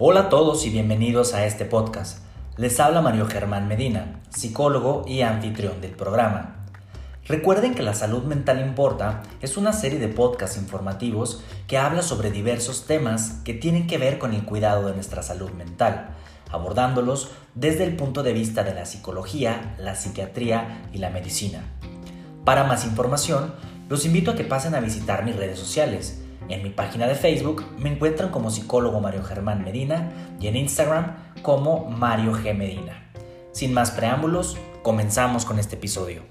Hola a todos y bienvenidos a este podcast. Les habla Mario Germán Medina, psicólogo y anfitrión del programa. Recuerden que La Salud Mental Importa es una serie de podcasts informativos que habla sobre diversos temas que tienen que ver con el cuidado de nuestra salud mental, abordándolos desde el punto de vista de la psicología, la psiquiatría y la medicina. Para más información, los invito a que pasen a visitar mis redes sociales en mi página de Facebook me encuentran como psicólogo Mario Germán Medina y en Instagram como Mario G. Medina. Sin más preámbulos, comenzamos con este episodio.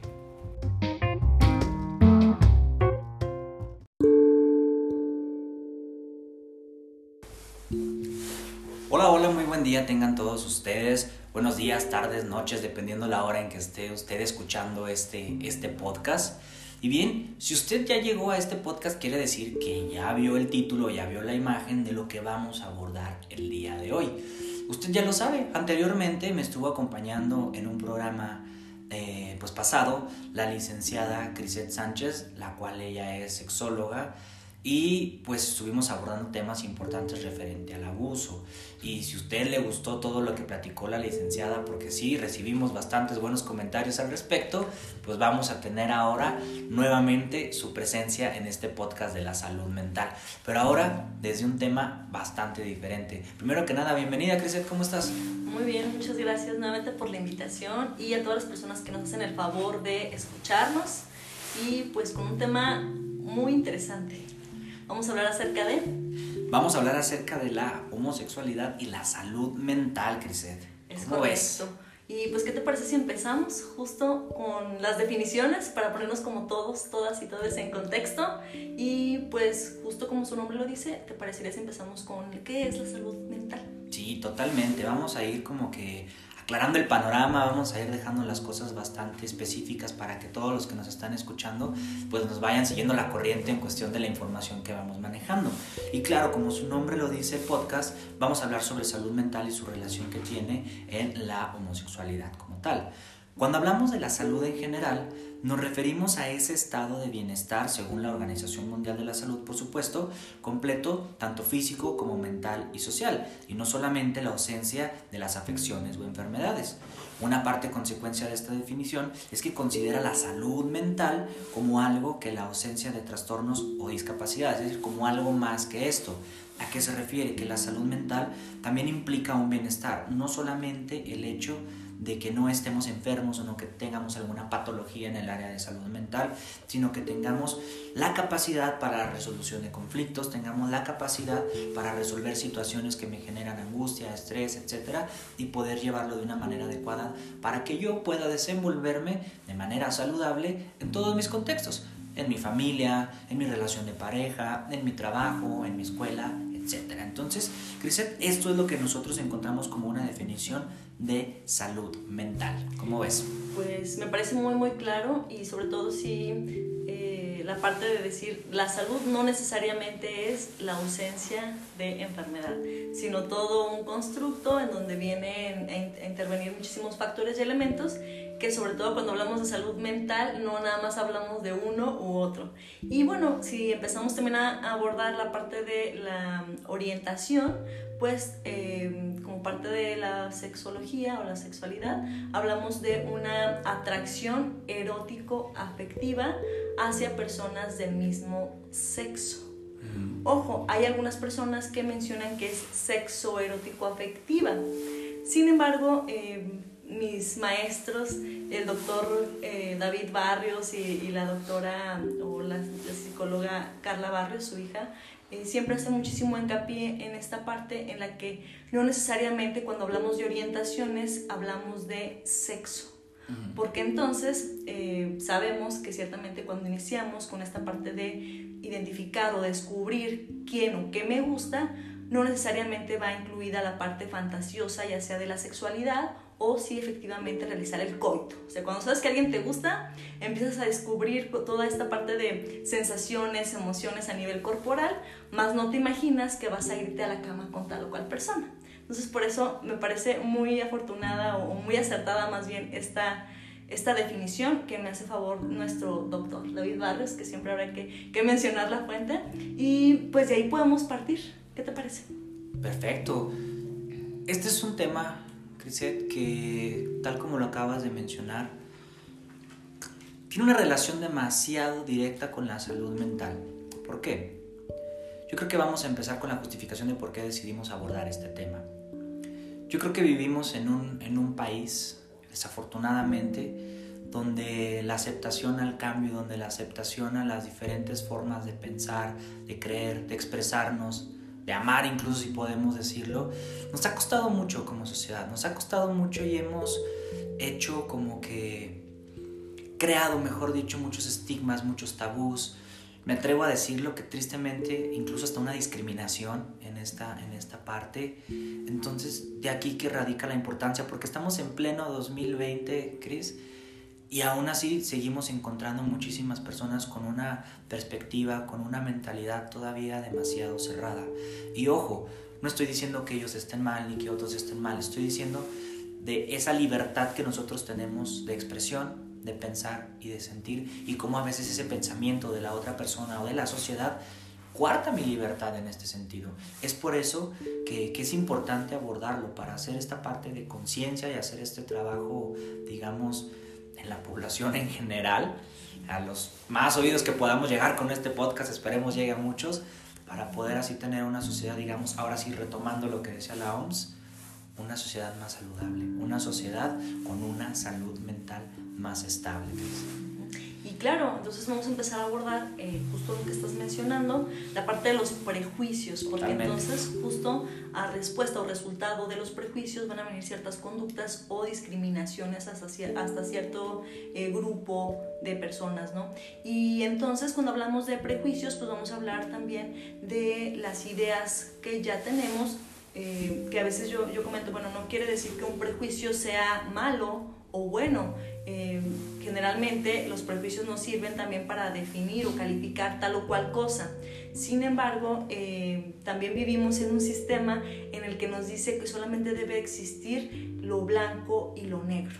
Hola, hola, muy buen día tengan todos ustedes. Buenos días, tardes, noches, dependiendo la hora en que esté usted escuchando este, este podcast. Y bien, si usted ya llegó a este podcast, quiere decir que ya vio el título, ya vio la imagen de lo que vamos a abordar el día de hoy. Usted ya lo sabe, anteriormente me estuvo acompañando en un programa eh, pues pasado la licenciada Crisette Sánchez, la cual ella es sexóloga y pues estuvimos abordando temas importantes referente al abuso. Y si a usted le gustó todo lo que platicó la licenciada, porque sí, recibimos bastantes buenos comentarios al respecto, pues vamos a tener ahora nuevamente su presencia en este podcast de la salud mental. Pero ahora desde un tema bastante diferente. Primero que nada, bienvenida, Crisette, ¿cómo estás? Muy bien, muchas gracias nuevamente por la invitación y a todas las personas que nos hacen el favor de escucharnos y pues con un tema muy interesante. Vamos a hablar acerca de... Vamos a hablar acerca de la homosexualidad y la salud mental, Crisette. Es correcto. Y pues, ¿qué te parece si empezamos justo con las definiciones para ponernos como todos, todas y todos en contexto? Y pues, justo como su nombre lo dice, ¿te parecería si empezamos con qué es la salud mental? Sí, totalmente. Vamos a ir como que aclarando el panorama, vamos a ir dejando las cosas bastante específicas para que todos los que nos están escuchando pues nos vayan siguiendo la corriente en cuestión de la información que vamos manejando. Y claro, como su nombre lo dice el podcast, vamos a hablar sobre salud mental y su relación que tiene en la homosexualidad como tal. Cuando hablamos de la salud en general, nos referimos a ese estado de bienestar, según la Organización Mundial de la Salud, por supuesto, completo, tanto físico como mental y social, y no solamente la ausencia de las afecciones o enfermedades. Una parte consecuencia de esta definición es que considera la salud mental como algo que la ausencia de trastornos o discapacidades, es decir, como algo más que esto. ¿A qué se refiere? Que la salud mental también implica un bienestar, no solamente el hecho de que no estemos enfermos o no que tengamos alguna patología en el área de salud mental, sino que tengamos la capacidad para la resolución de conflictos, tengamos la capacidad para resolver situaciones que me generan angustia, estrés, etcétera, y poder llevarlo de una manera adecuada para que yo pueda desenvolverme de manera saludable en todos mis contextos, en mi familia, en mi relación de pareja, en mi trabajo, en mi escuela, etcétera. Entonces, Criset, esto es lo que nosotros encontramos como una definición de salud mental. ¿Cómo ves? Pues me parece muy, muy claro y sobre todo si eh, la parte de decir la salud no necesariamente es la ausencia de enfermedad, sino todo un constructo en donde vienen a intervenir muchísimos factores y elementos que sobre todo cuando hablamos de salud mental no nada más hablamos de uno u otro. Y bueno, si empezamos también a abordar la parte de la orientación, pues eh, como parte de la sexología o la sexualidad, hablamos de una atracción erótico-afectiva hacia personas del mismo sexo. Ojo, hay algunas personas que mencionan que es sexo erótico-afectiva. Sin embargo, eh, mis maestros, el doctor eh, David Barrios y, la doctora o la, psicóloga Carla Barrios, su hija, eh, siempre hace muchísimo hincapié en esta parte en la que no necesariamente cuando hablamos de orientaciones hablamos de sexo. Porque entonces eh, sabemos que ciertamente cuando iniciamos con esta parte de identificar o descubrir quién o qué me gusta, no necesariamente va incluida la parte fantasiosa, ya sea de la sexualidad o si efectivamente realizar el coito. O sea, cuando sabes que alguien te gusta, empiezas a descubrir toda esta parte de sensaciones, emociones a nivel corporal, más no te imaginas que vas a irte a la cama con tal o cual persona. Entonces, por eso me parece muy afortunada o muy acertada más bien esta, esta definición que me hace favor nuestro doctor David Barrios, que siempre habrá que, que mencionar la fuente. Y pues de ahí podemos partir. ¿Qué te parece? Perfecto. Este es un tema, Que tal como lo acabas de mencionar, tiene una relación demasiado directa con la salud mental. ¿Por qué? Yo creo que vamos a empezar con la justificación de por qué decidimos abordar este tema. Yo creo que vivimos en un, en un país, desafortunadamente, donde la aceptación al cambio, donde la aceptación a las diferentes formas de pensar, de creer, de expresarnos, de amar incluso si podemos decirlo, nos ha costado mucho como sociedad, nos ha costado mucho y hemos hecho como que creado, mejor dicho, muchos estigmas, muchos tabús. Me atrevo a decirlo que tristemente incluso hasta una discriminación en esta, en esta parte. Entonces, de aquí que radica la importancia, porque estamos en pleno 2020, Chris, y aún así seguimos encontrando muchísimas personas con una perspectiva, con una mentalidad todavía demasiado cerrada. Y ojo, no estoy diciendo que ellos estén mal ni que otros estén mal, estoy diciendo de esa libertad que nosotros tenemos de expresión, de pensar y de sentir y cómo a veces ese pensamiento de la otra persona o de la sociedad cuarta mi libertad en este sentido. Es por eso que, que es importante abordarlo para hacer esta parte de conciencia y hacer este trabajo, digamos, en la población en general, a los más oídos que podamos llegar con este podcast, esperemos llegue a muchos, para poder así tener una sociedad, digamos, ahora sí retomando lo que decía la OMS, una sociedad más saludable, una sociedad con una salud mental más estable. Y claro, entonces vamos a empezar a abordar eh, justo lo que estás mencionando, la parte de los prejuicios, porque entonces justo a respuesta o resultado de los prejuicios van a venir ciertas conductas o discriminaciones hasta, cierto eh, grupo de personas, ¿no? Y entonces cuando hablamos de prejuicios, pues vamos a hablar también de las ideas que ya tenemos, eh, que a veces yo, yo comento, bueno, no quiere decir que un prejuicio sea malo, o bueno. Eh, generalmente los prejuicios nos sirven también para definir o calificar tal o cual cosa. Sin embargo, eh, también vivimos en un sistema en el que nos dice que solamente debe existir lo blanco y lo negro.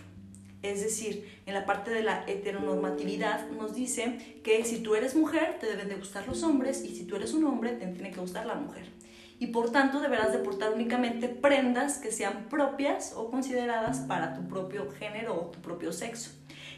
Es decir, en la parte de la heteronormatividad nos dice que si tú eres mujer te deben de gustar los hombres y si tú eres un hombre te tiene que gustar la mujer y por tanto deberás de portar únicamente prendas que sean propias o consideradas para tu propio género o tu propio sexo.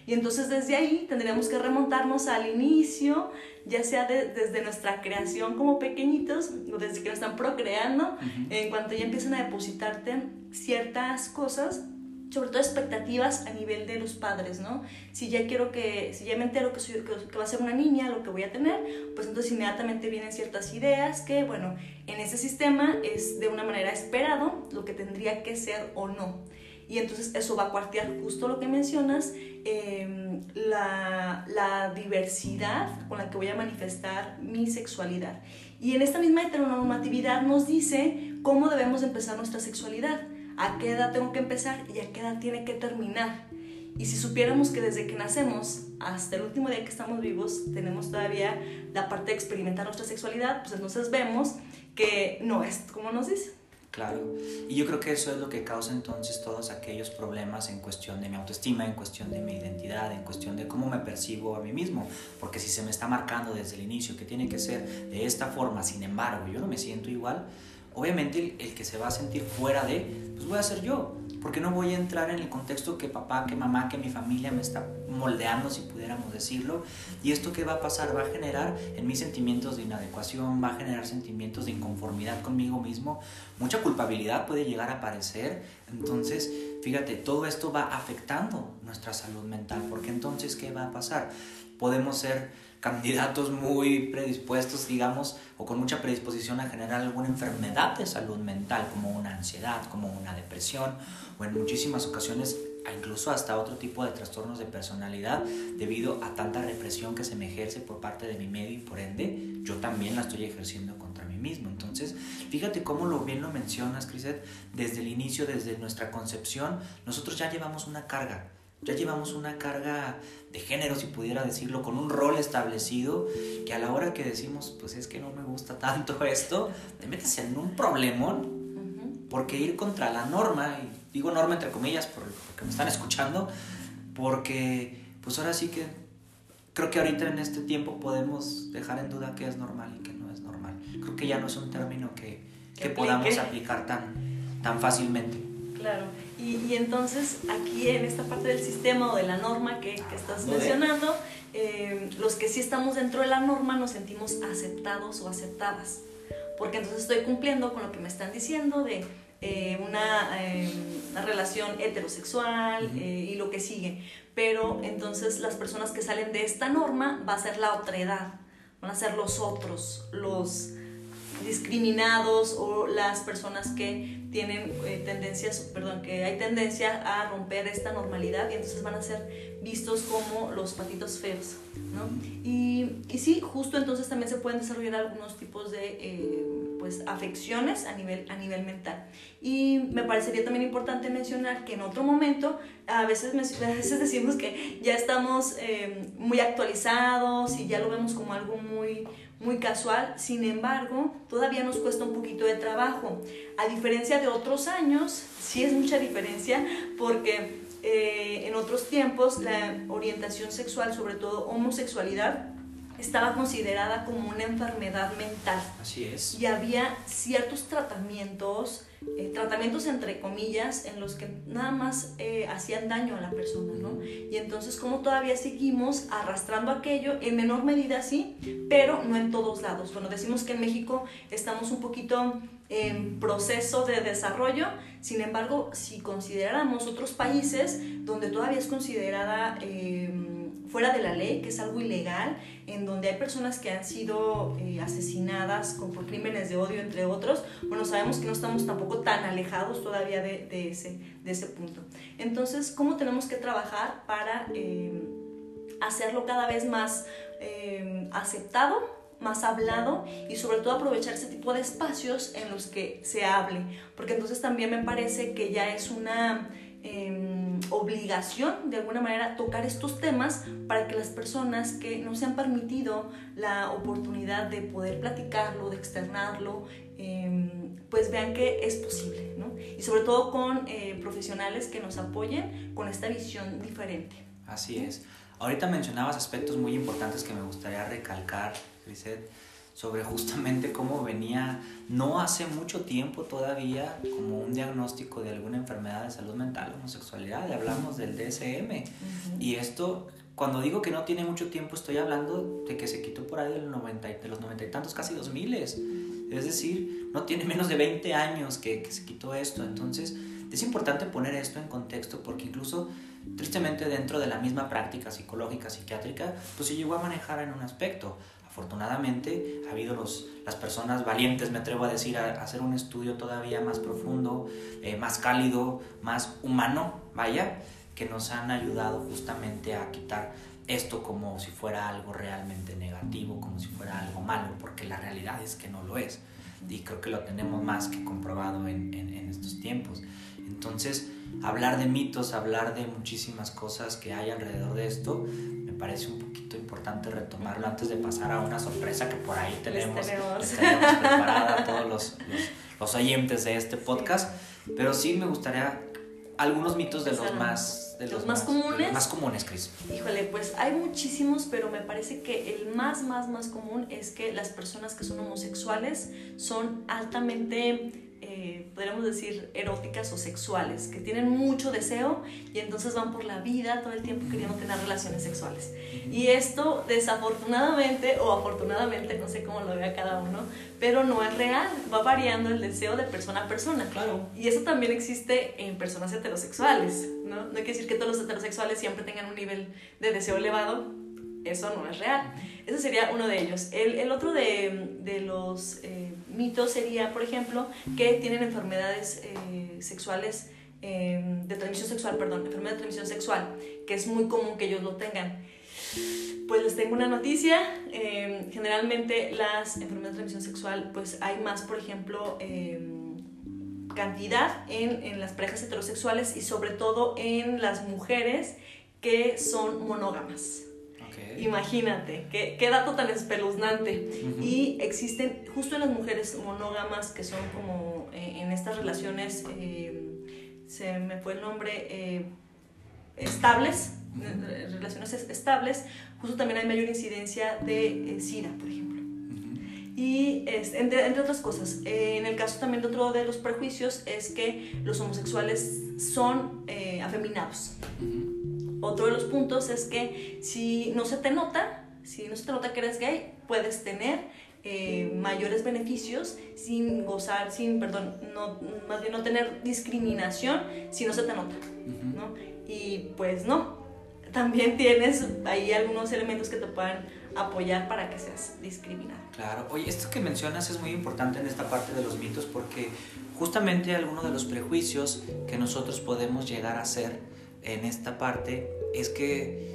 Y entonces desde ahí tendríamos que remontarnos al inicio, ya sea desde nuestra creación como pequeñitos o desde que nos están procreando, en cuanto ya empiezan a depositarte ciertas cosas sobre todo expectativas a nivel de los padres, ¿no? Si ya quiero que, si ya me entero que, soy, que, va a ser una niña, lo que voy a tener, pues entonces inmediatamente vienen ciertas ideas que, bueno, en ese sistema es de una manera esperado lo que tendría que ser o no. Y entonces eso va a cuartear justo lo que mencionas, em, la, la diversidad con la que voy a manifestar mi sexualidad. Y en esta misma heteronormatividad nos dice cómo debemos empezar nuestra sexualidad a qué edad tengo que empezar y a qué edad tiene que terminar. Y si supiéramos que desde que nacemos hasta el último día que estamos vivos tenemos todavía la parte de experimentar nuestra sexualidad, pues entonces vemos que no es como nos dice. Claro, y yo creo que eso es lo que causa entonces todos aquellos problemas en cuestión de mi autoestima, en cuestión de mi identidad, en cuestión de cómo me percibo a mí mismo, porque si se me está marcando desde el inicio que tiene que ser de esta forma, sin embargo, yo no me siento igual, obviamente el, que se va a sentir fuera de, pues voy a ser yo, porque no voy a entrar en el contexto que papá, que mamá, que mi familia me está moldeando, si pudiéramos decirlo, y esto que va a pasar va a generar en mí sentimientos de inadecuación, va a generar sentimientos de inconformidad conmigo mismo, mucha culpabilidad puede llegar a aparecer, entonces, fíjate, todo esto va afectando nuestra salud mental, porque entonces, ¿qué va a pasar? Podemos ser candidatos muy predispuestos, digamos, o con mucha predisposición a generar alguna enfermedad de salud mental, como una ansiedad, como una depresión, o en muchísimas ocasiones incluso hasta otro tipo de trastornos de personalidad debido a tanta represión que se me ejerce por parte de mi medio y por ende yo también la estoy ejerciendo contra mí mismo. Entonces, fíjate cómo lo bien lo mencionas, Criset, desde el inicio, desde nuestra concepción, nosotros ya llevamos una carga ya llevamos una carga de género, si pudiera decirlo, con un rol establecido, que a la hora que decimos, pues es que no me gusta tanto esto, te metes en un problemón, porque ir contra la norma, y digo norma entre comillas, porque me están escuchando, porque pues ahora sí que creo que ahorita en este tiempo podemos dejar en duda qué es normal y qué no es normal. Creo que ya no es un término que, que podamos aplicar tan, tan fácilmente. Claro, y, y, entonces aquí en esta parte del sistema o de la norma que, que estás mencionando, eh, los que sí estamos dentro de la norma nos sentimos aceptados o aceptadas, porque entonces estoy cumpliendo con lo que me están diciendo de eh, una, eh, una, relación heterosexual y lo que sigue, pero entonces las personas que salen de esta norma va a ser la otredad, van a ser los otros, los discriminados o las personas que tienen eh, tendencias, perdón, que hay tendencia a romper esta normalidad y entonces van a ser vistos como los patitos feos, ¿no? Y, y sí, justo entonces también se pueden desarrollar algunos tipos de eh, pues, afecciones a nivel, a nivel mental. Y me parecería también importante mencionar que en otro momento, a veces, a veces decimos que ya estamos eh, muy actualizados y ya lo vemos como algo muy muy casual, sin embargo, todavía nos cuesta un poquito de trabajo. A diferencia de otros años, sí es mucha diferencia porque eh, en otros tiempos la orientación sexual, sobre todo homosexualidad, estaba considerada como una enfermedad mental. Así es. Y había ciertos tratamientos, eh, tratamientos entre comillas, en los que nada más eh, hacían daño a la persona, ¿no? Y entonces, como todavía seguimos arrastrando aquello, en menor medida sí, pero no en todos lados. Bueno, decimos que en México estamos un poquito en proceso de desarrollo, sin embargo, si consideramos otros países donde todavía es considerada... Eh, fuera de la ley, que es algo ilegal, en donde hay personas que han sido eh, asesinadas con, por crímenes de odio, entre otros, bueno, sabemos que no estamos tampoco tan alejados todavía de, de ese, de ese punto. Entonces, ¿cómo tenemos que trabajar para eh, hacerlo cada vez más eh, aceptado? más hablado y sobre todo aprovechar ese tipo de espacios en los que se hable, porque entonces también me parece que ya es una Em, obligación de alguna manera tocar estos temas para que las personas que no se han permitido la oportunidad de poder platicarlo, de externarlo, em, pues vean que es posible, ¿no? Y sobre todo con eh, profesionales que nos apoyen con esta visión diferente. Así es. Ahorita mencionabas aspectos muy importantes que me gustaría recalcar, Grisette sobre justamente cómo venía no hace mucho tiempo todavía como un diagnóstico de alguna enfermedad de salud mental, homosexualidad, hablamos del DSM. Y esto, cuando digo que no tiene mucho tiempo, estoy hablando de que se quitó por ahí de los noventa de los noventa y tantos, casi dos miles. Es decir, no tiene menos de 20 años que, que se quitó esto. Entonces, es importante poner esto en contexto porque incluso tristemente dentro de la misma práctica psicológica, psiquiátrica, pues se llegó a manejar en un aspecto afortunadamente ha habido los, las personas valientes, me atrevo a decir, a, hacer un estudio todavía más profundo, eh, más cálido, más humano, vaya, que nos han ayudado justamente a quitar esto como si fuera algo realmente negativo, como si fuera algo malo, porque la realidad es que no lo es. Y creo que lo tenemos más que comprobado en, en, en estos tiempos. Entonces, hablar de mitos, hablar de muchísimas cosas que hay alrededor de esto, parece un poquito importante retomarlo antes de pasar a una sorpresa que por ahí tenemos, tenemos. preparada a todos los, los, oyentes de este podcast. Pero sí me gustaría algunos mitos de los más de los, más, comunes. más comunes, Cris. Híjole, pues hay muchísimos, pero me parece que el más, más, más común es que las personas que son homosexuales son altamente eh, podríamos decir, eróticas o sexuales, que tienen mucho deseo y entonces van por la vida todo el tiempo queriendo tener relaciones sexuales. Y esto, desafortunadamente o afortunadamente, no sé cómo lo vea cada uno, pero no es real, va variando el deseo de persona a persona. Claro. Y eso también existe en personas heterosexuales, ¿no? No hay que decir que todos los heterosexuales siempre tengan un nivel de deseo elevado, eso no es real. Ese sería uno de ellos. El, el otro de, de los eh, mitos sería, por ejemplo, que tienen enfermedades eh, sexuales, em, de transmisión sexual, perdón, enfermedad de transmisión sexual, que es muy común que ellos lo tengan. Pues les tengo una noticia. Em, generalmente las enfermedades de transmisión sexual, pues hay más, por ejemplo, em, cantidad en, en las parejas heterosexuales y sobre todo en las mujeres que son monógamas. Imagínate, qué, qué, dato tan espeluznante. Y existen, justo en las mujeres monógamas, que son como eh, en estas relaciones, eh, se me fue el nombre, eh, estables, relaciones estables, justo también hay mayor incidencia de SIDA, por ejemplo. Y es, entre, entre, otras cosas. Eh, en el caso también de otro de los prejuicios es que los homosexuales son eh, afeminados. Otro de los puntos es que si no se te nota, si no se te nota que eres gay, puedes tener eh, mayores beneficios sin gozar, sin, perdón, no, más bien no tener discriminación si no se te nota, ¿no? Y pues no, también tienes ahí algunos elementos que te puedan apoyar para que seas discriminado. Claro, oye, esto que mencionas es muy importante en esta parte de los mitos porque justamente alguno de los prejuicios que nosotros podemos llegar a hacer en esta parte es que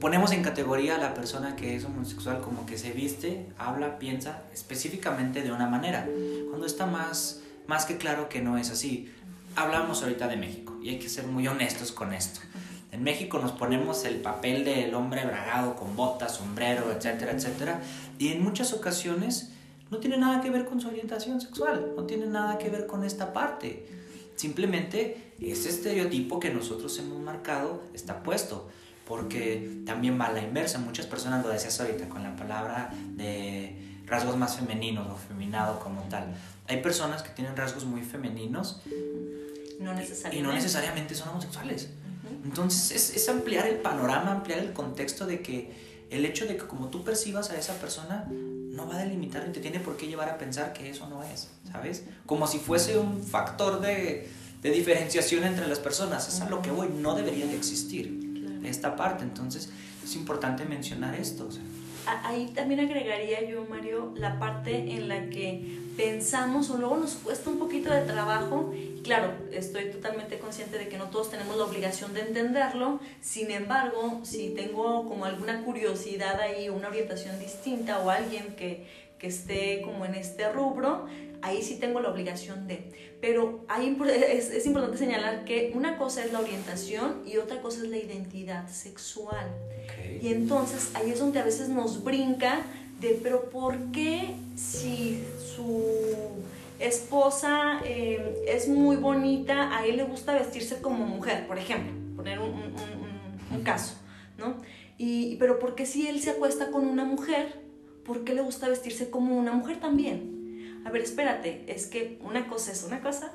ponemos en categoría a la persona que es homosexual como que se viste, habla, piensa específicamente de una manera, cuando está más, más que claro que no es así. Hablamos ahorita de México y hay que ser muy honestos con esto. En México nos ponemos el papel del hombre bragado con botas, sombrero, etcétera, etcétera, y en muchas ocasiones no tiene nada que ver con su orientación sexual, no tiene nada que ver con esta parte. Simplemente ese estereotipo que nosotros hemos marcado está puesto, porque también va a la inversa. Muchas personas lo decías ahorita con la palabra de rasgos más femeninos o feminado como tal. Hay personas que tienen rasgos muy femeninos no necesariamente. y no necesariamente son homosexuales. Entonces es, es, ampliar el panorama, ampliar el contexto de que el hecho de que como tú percibas a esa persona no va a delimitar ni te tiene por qué llevar a pensar que eso no es, ¿sabes? Como si fuese un factor de, de diferenciación entre las personas. Es a lo que voy, no debería de existir esta parte. Entonces es importante mencionar esto. Ahí también agregaría yo, Mario, la parte en la que pensamos o luego nos cuesta un poquito de trabajo. Claro, estoy totalmente consciente de que no todos tenemos la obligación de entenderlo. Sin embargo, si tengo como alguna curiosidad ahí, una orientación distinta o alguien que, que esté como en este rubro, ahí sí tengo la obligación de. Pero hay, es, es, importante señalar que una cosa es la orientación y otra cosa es la identidad sexual. Y entonces ahí es donde a veces nos brinca de, pero ¿por qué si su esposa eh, es muy bonita, a él le gusta vestirse como mujer, por ejemplo, poner un, un, un, caso, ¿no? Y, pero ¿por qué si él se acuesta con una mujer, por qué le gusta vestirse como una mujer también? A ver, espérate, es que una cosa es una cosa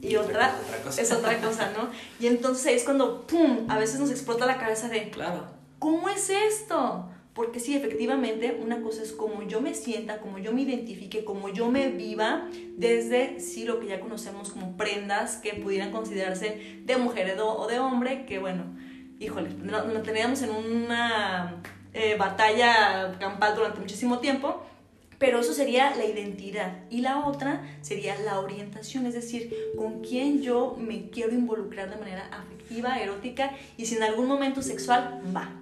y otra, otra cosa. es otra cosa, ¿no? Y entonces es cuando, ¡pum!, a veces nos explota la cabeza de, claro. ¿cómo es esto? Porque sí, efectivamente, una cosa es como yo me sienta, como yo me identifique, como yo me viva, desde sí lo que ya conocemos como prendas que pudieran considerarse de mujer o de hombre, que bueno, híjole, nos teníamos en una eh, batalla campal durante muchísimo tiempo, pero eso sería la identidad. Y la otra sería la orientación, es decir, con quién yo me quiero involucrar de manera afectiva, erótica y si en algún momento sexual va.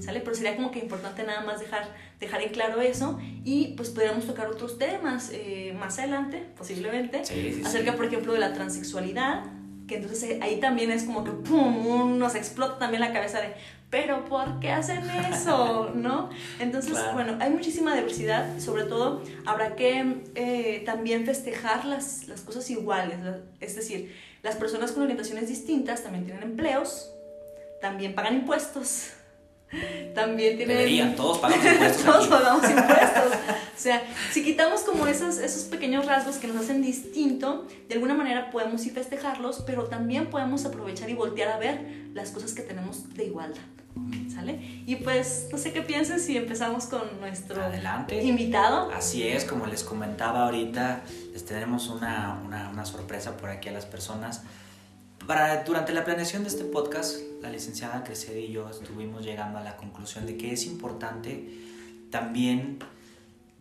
¿sale? Pero sería como que importante nada más dejar, dejar en claro eso y pues podríamos tocar otros temas eh, más adelante, posiblemente, sí, sí, acerca, sí. por ejemplo, de la transexualidad, que entonces eh, ahí también es como que ¡pum! nos explota también la cabeza de pero ¿por qué hacen eso? ¿no? Entonces, Claro. bueno, hay muchísima diversidad, sobre todo habrá que eh, también festejar las, las cosas iguales, es decir, las personas con orientaciones distintas también tienen empleos, también pagan impuestos, también tienen... Deberían, todos pagamos impuestos Todos aquí. pagamos impuestos. O sea, si quitamos como esos, esos pequeños rasgos que nos hacen distinto, de alguna manera podemos ir festejarlos, pero también podemos aprovechar y voltear a ver las cosas que tenemos de igualdad. ¿Sale? Y pues, no sé qué pienses si empezamos con nuestro Adelante. invitado. Así es, como les comentaba ahorita, les tenemos una, una, una sorpresa por aquí a las personas. Para, durante la planeación de este podcast, la licenciada Cresed y yo estuvimos llegando a la conclusión de que es importante también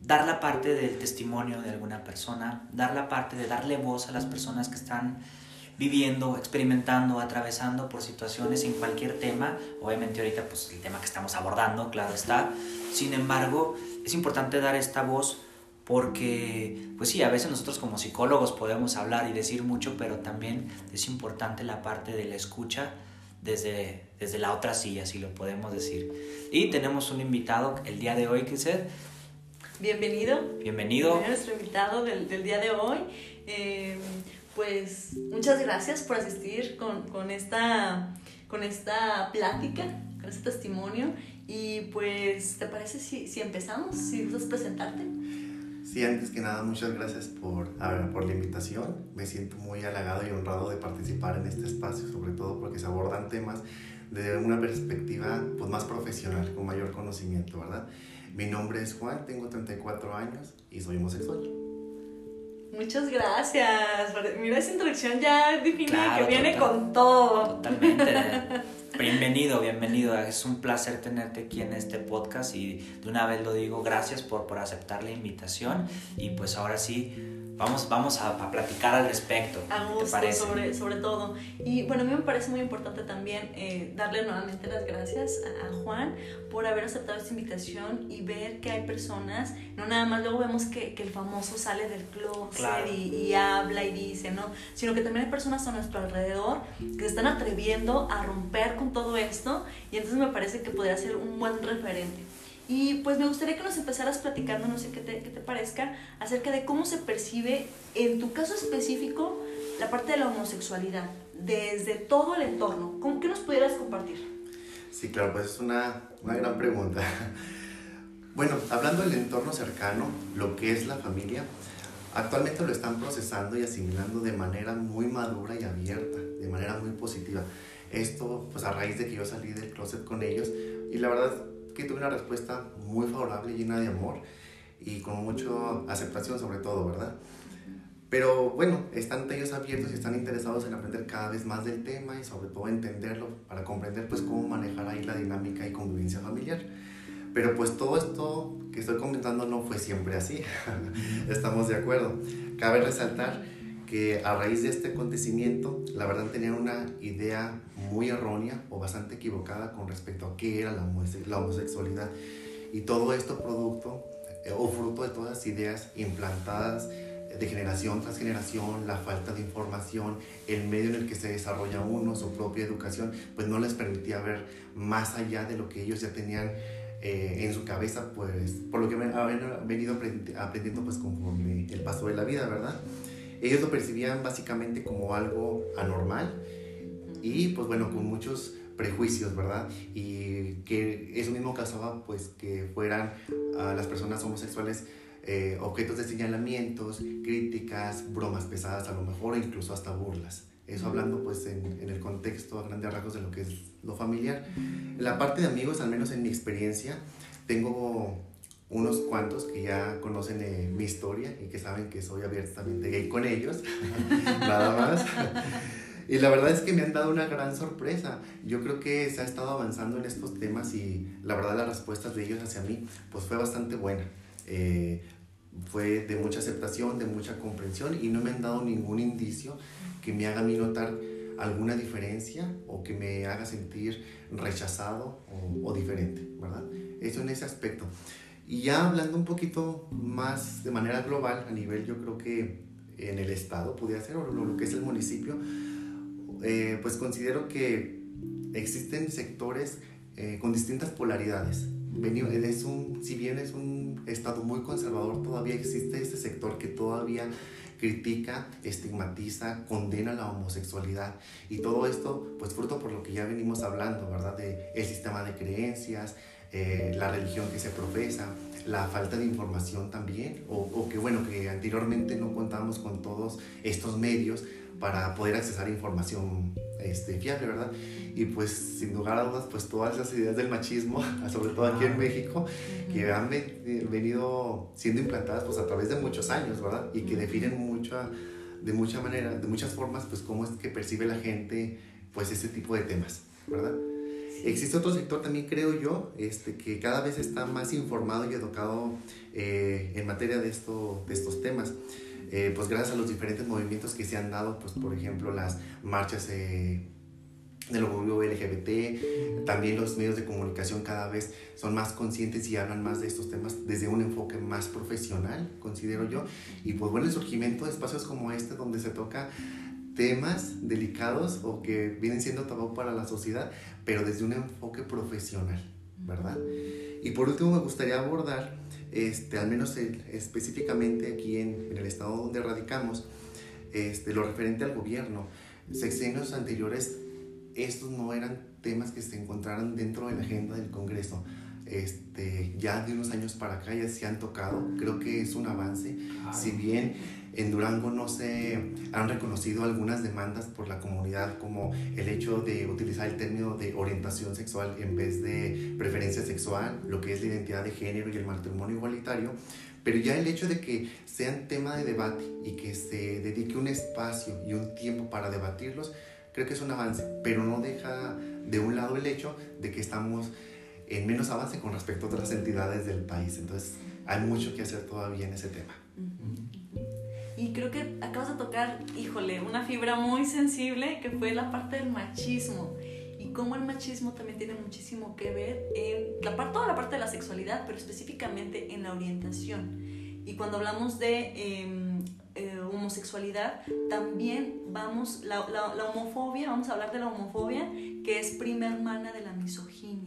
dar la parte del testimonio de alguna persona, dar la parte de darle voz a las personas que están viviendo, experimentando, atravesando por situaciones en cualquier tema. Obviamente ahorita pues el tema que estamos abordando, claro está. Sin embargo, es importante dar esta voz porque, pues sí, a veces nosotros como psicólogos podemos hablar y decir mucho, pero también es importante la parte de la escucha desde, desde la otra silla, si lo podemos decir. Y tenemos un invitado el día de hoy, que es Bienvenido. Bienvenido. Nuestro invitado del, del día de hoy. Eh, pues muchas gracias por asistir con, con, esta, con esta plática, con este testimonio. Y pues, ¿te parece si, si empezamos? Si gustas presentarte. Sí, antes que nada, muchas gracias por, por la invitación. Me siento muy halagado y honrado de participar en este espacio, sobre todo porque se abordan temas de una perspectiva pues, más profesional, con mayor conocimiento, ¿verdad? Mi nombre es Juan, tengo 34 años y soy homosexual. Muchas gracias. Mira, esa introducción ya define que viene con todo. Totalmente. bienvenido, bienvenido. Es un placer tenerte aquí en este podcast y de una vez lo digo, gracias por, por aceptar la invitación y pues ahora sí Vamos, vamos a, platicar al respecto. A gusto, sobre, sobre todo. Y bueno, a mí me parece muy importante también eh, darle nuevamente las gracias a, Juan por haber aceptado esta invitación y ver que hay personas, no nada más luego vemos que, que el famoso sale del closet y, y, habla y dice, ¿no? Sino que también hay personas a nuestro alrededor que se están atreviendo a romper con todo esto y entonces me parece que podría ser un buen referente. Y pues me gustaría que nos empezaras platicando, no sé qué te, qué te parezca, acerca de cómo se percibe, en tu caso específico, la parte de la homosexualidad, desde todo el entorno. ¿Cómo, ¿Qué nos pudieras compartir? Sí, claro, pues es una, una gran pregunta. Bueno, hablando del entorno cercano, lo que es la familia, actualmente lo están procesando y asimilando de manera muy madura y abierta, de manera muy positiva. Esto, pues a raíz de que yo salí del closet con ellos, y la verdad que tuve una respuesta muy favorable, llena de amor y con mucha aceptación sobre todo, ¿verdad? Pero bueno, están ellos abiertos y están interesados en aprender cada vez más del tema y sobre todo entenderlo para comprender pues cómo manejar ahí la dinámica y convivencia familiar. Pero pues todo esto que estoy comentando no fue siempre así, estamos de acuerdo. Cabe resaltar que a raíz de este acontecimiento, la verdad tenía una idea muy errónea o bastante equivocada con respecto a qué era la, homosexualidad. Y todo esto producto eh, o fruto de todas las ideas implantadas de generación tras generación, la falta de información, el medio en el que se desarrolla uno, su propia educación, pues no les permitía ver más allá de lo que ellos ya tenían eh, en su cabeza, pues por lo que habían venido aprendiendo pues conforme el paso de la vida, ¿verdad? Ellos lo percibían básicamente como algo anormal y pues bueno, con muchos prejuicios, ¿verdad? Y que eso mismo causaba pues que fueran a las personas homosexuales eh, objetos de señalamientos, críticas, bromas pesadas a lo mejor, incluso hasta burlas. Eso hablando pues en, en, el contexto a grandes rasgos de lo que es lo familiar. La parte de amigos, al menos en mi experiencia, tengo unos cuantos que ya conocen eh, mi historia y que saben que soy abiertamente gay con ellos, nada más. Y la verdad es que me han dado una gran sorpresa. Yo creo que se ha estado avanzando en estos temas y la verdad las respuestas de ellos hacia mí pues fue bastante buena. Eh, fue de mucha aceptación, de mucha comprensión y no me han dado ningún indicio que me haga a mí notar alguna diferencia o que me haga sentir rechazado o, o diferente, ¿verdad? Eso en ese aspecto. Y ya hablando un poquito más de manera global, a nivel yo creo que en el estado podría ser, o lo que es el municipio, eh, pues considero que existen sectores eh, con distintas polaridades. Es un, si bien es un estado muy conservador, todavía existe este sector que todavía critica, estigmatiza, condena la homosexualidad y todo esto pues fruto por lo que ya venimos hablando, ¿verdad? De el sistema de creencias, eh, la religión que se profesa, la falta de información también, o, o, que bueno, que anteriormente no contábamos con todos estos medios para poder accesar información este, fiable, ¿verdad? Y pues sin lugar a dudas, pues todas esas ideas del machismo, sobre todo aquí en México, que han venido siendo implantadas pues a través de muchos años, ¿verdad? Y que definen mucha, de mucha manera, de muchas formas, pues cómo es que percibe la gente pues ese tipo de temas, ¿verdad? Existe otro sector también, creo yo, este, que cada vez está más informado y educado eh, en materia de, esto, de estos temas. Eh, pues gracias a los diferentes movimientos que se han dado, pues por ejemplo las marchas eh, del orgullo LGBT, también los medios de comunicación cada vez son más conscientes y hablan más de estos temas desde un enfoque más profesional, considero yo, y pues bueno, el surgimiento de espacios como este donde se toca temas delicados o que vienen siendo tabú para la sociedad, pero desde un enfoque profesional, ¿verdad? Y por último me gustaría abordar este, al menos específicamente aquí en, el estado donde radicamos, este, lo referente al gobierno. Sexenios anteriores, estos no eran temas que se encontraran dentro de la agenda del Congreso. este, ya de unos años para acá ya se han tocado. Creo que es un avance. Si bien en Durango no se han reconocido algunas demandas por la comunidad como el hecho de utilizar el término de orientación sexual en vez de preferencia sexual, lo que es la identidad de género y el matrimonio igualitario, pero ya el hecho de que sean tema de debate y que se dedique un espacio y un tiempo para debatirlos, creo que es un avance, pero no deja de un lado el hecho de que estamos en menos avance con respecto a otras entidades del país. Entonces, hay mucho que hacer todavía en ese tema. Y creo que acabas de tocar, híjole, una fibra muy sensible que fue la parte del machismo. Y cómo el machismo también tiene muchísimo que ver en la parte, toda la parte de la sexualidad, pero específicamente en la orientación. Y cuando hablamos de em, eh, homosexualidad, también vamos, la, la, la homofobia, vamos a hablar de la homofobia, que es prima hermana de la misoginia.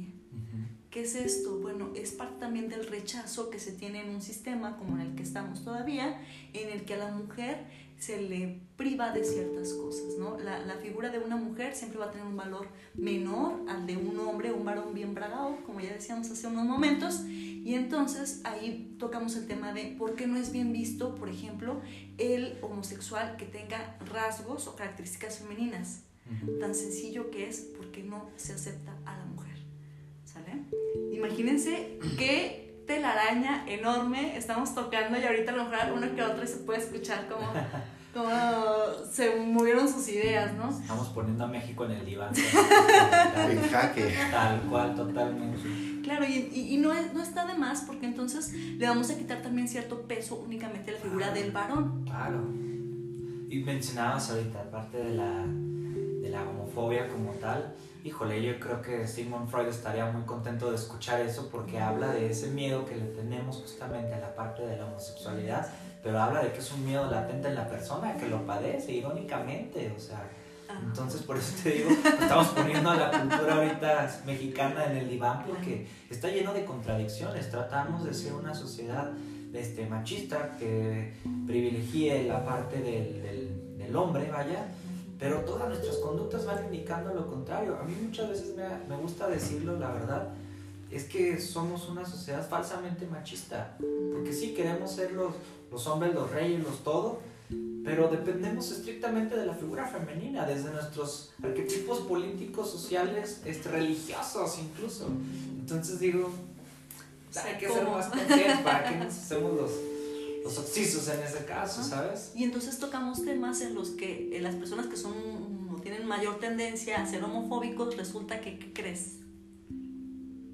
¿Qué es esto? Bueno, es parte también del rechazo que se tiene en un sistema como en el que estamos todavía, en el que a la mujer se le priva de ciertas cosas, ¿no? La, la, figura de una mujer siempre va a tener un valor menor al de un hombre, un varón bien bragado, como ya decíamos hace unos momentos, y entonces ahí tocamos el tema de por qué no es bien visto, por ejemplo, el homosexual que tenga rasgos o características femeninas. Tan sencillo que es porque no se acepta a la mujer. Imagínense qué telaraña enorme estamos tocando y ahorita a lo mejor uno que otro se puede escuchar como, como se movieron sus ideas, ¿no? Estamos poniendo a México en el diván. en jaque. Tal cual, totalmente. Claro, y, y, no, es, no, está de más porque entonces le vamos a quitar también cierto peso únicamente a la figura del varón. Claro. Y mencionabas ahorita, aparte de la, de la homofobia como tal, híjole, yo creo que Sigmund Freud estaría muy contento de escuchar eso porque habla de ese miedo que le tenemos justamente a la parte de la homosexualidad, pero habla de que es un miedo latente en la persona que lo padece, irónicamente, o sea, entonces por eso te digo, estamos poniendo a la cultura ahorita mexicana en el diván porque está lleno de contradicciones, tratamos de ser una sociedad este, machista que privilegie la parte del, del, del hombre, vaya, pero todas nuestras conductas van indicando lo contrario. A mí muchas veces me, me, gusta decirlo, la verdad, es que somos una sociedad falsamente machista, porque sí queremos ser los, los hombres, los reyes, los todo, pero dependemos estrictamente de la figura femenina, desde nuestros arquetipos políticos, sociales, este, religiosos incluso. Entonces digo, hay que ser más conscientes para que nos hacemos los los oxisos en ese caso, ¿sabes? Y entonces tocamos temas en los que eh, las personas que son o tienen mayor tendencia a ser homofóbicos, resulta que, ¿qué crees?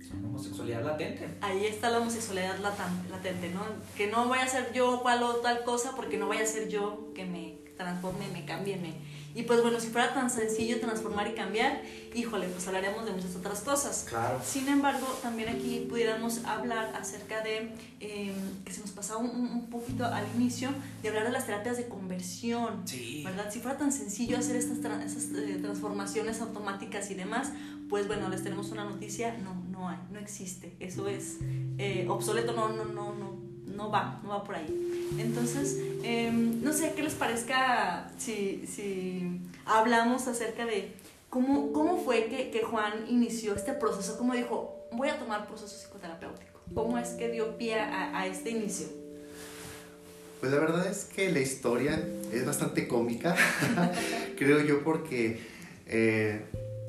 Son homosexualidad latente. Ahí está la homosexualidad latente, ¿no? Que no voy a ser yo cual o tal cosa porque no voy a ser yo que me transforme, me cambie, me y pues bueno, si fuera tan sencillo transformar y cambiar, híjole, pues hablaríamos de muchas otras cosas. Claro. Sin embargo, también aquí pudiéramos hablar acerca de, em, que se nos pasaba un, un, poquito al inicio, de hablar de las terapias de conversión. Sí. ¿Verdad? Si fuera tan sencillo hacer estas, tra esas, eh, transformaciones automáticas y demás, pues bueno, les tenemos una noticia, no, no hay, no existe. Eso es eh, obsoleto, no, no, no, no, no va, no va por ahí. Entonces, eh, no sé qué les parezca si, si hablamos acerca de cómo, cómo fue que, que, Juan inició este proceso, cómo dijo, voy a tomar proceso psicoterapéutico. ¿Cómo es que dio pie a, a este inicio? Pues la verdad es que la historia es bastante cómica, creo yo, porque eh,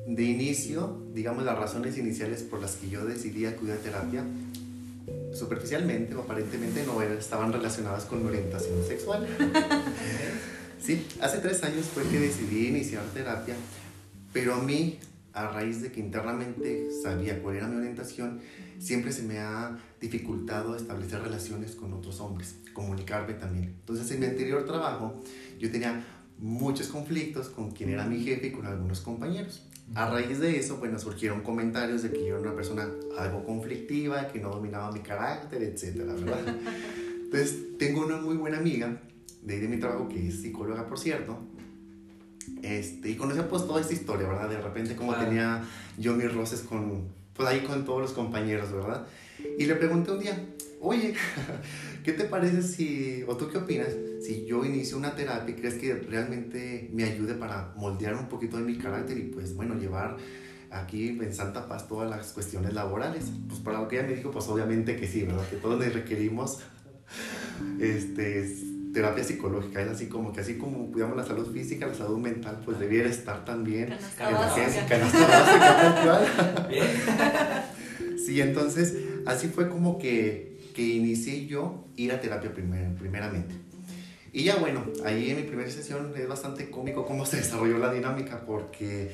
de inicio, digamos, las razones iniciales por las que yo decidí acudir a terapia superficialmente o aparentemente no estaban relacionadas con mi orientación sexual. sí, hace tres años fue que decidí iniciar terapia, pero a mí, a raíz de que internamente sabía cuál era mi orientación, siempre se me ha dificultado establecer relaciones con otros hombres, comunicarme también. Entonces, en mi anterior trabajo, yo tenía muchos conflictos con quien era mi jefe y con algunos compañeros. A raíz de eso, bueno, surgieron comentarios de que yo era una persona algo conflictiva, que no dominaba mi carácter, etcétera, ¿verdad? Entonces, tengo una muy buena amiga de, de mi trabajo, que es psicóloga, por cierto, este, y conocía pues toda esta historia, ¿verdad? De repente como claro. tenía yo mis roces con, pues ahí con todos los compañeros, ¿verdad? Y le pregunté un día, oye, ¿qué te parece si, o tú qué opinas, si yo inicio una terapia y crees que realmente me ayude para moldear un poquito de mi carácter y pues bueno, llevar aquí en Santa Paz todas las cuestiones laborales. Pues para lo que ella me dijo, pues obviamente que sí, ¿verdad? Que todos requerimos este, terapia psicológica. Es así como que así como cuidamos la salud física, la salud mental, pues debiera estar también. Canasta básica. sí, entonces así fue como que, que inicié yo ir a terapia primer, primeramente. Y ya bueno, ahí en mi primera sesión es bastante cómico cómo se desarrolló la dinámica porque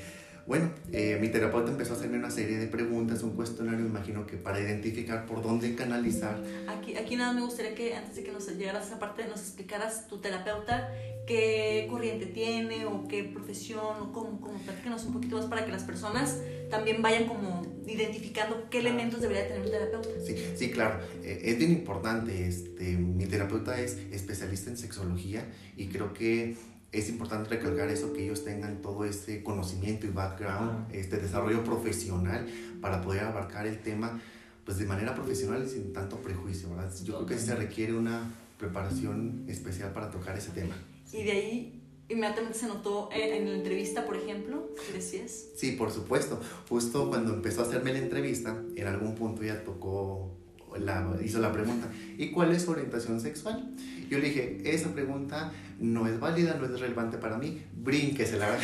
bueno, eh, mi terapeuta empezó a hacerme una serie de preguntas, un cuestionario, imagino que para identificar por dónde canalizar. Aquí, aquí nada me gustaría que antes de que nos llegaras a esa parte nos explicaras tu terapeuta qué corriente tiene o qué profesión o cómo, cómo platícanos un poquito más para que las personas también vayan como identificando qué elementos debería tener un terapeuta. Sí, sí, claro, eh, es bien importante, este, mi terapeuta es especialista en sexología y creo que es importante recalcar eso, que ellos tengan todo ese conocimiento y background, este desarrollo profesional para poder abarcar el tema pues de manera profesional y sin tanto prejuicio, ¿verdad? Yo creo que se requiere una preparación especial para tocar ese tema. Y de ahí inmediatamente se notó eh, en la entrevista, por ejemplo, ¿qué decías? Sí, por supuesto. Justo cuando empezó a hacerme la entrevista, en algún punto ya tocó, la, hizo la pregunta, ¿y cuál es su orientación sexual? Yo le dije, esa pregunta no es válida, no es relevante para mí, brínquesela.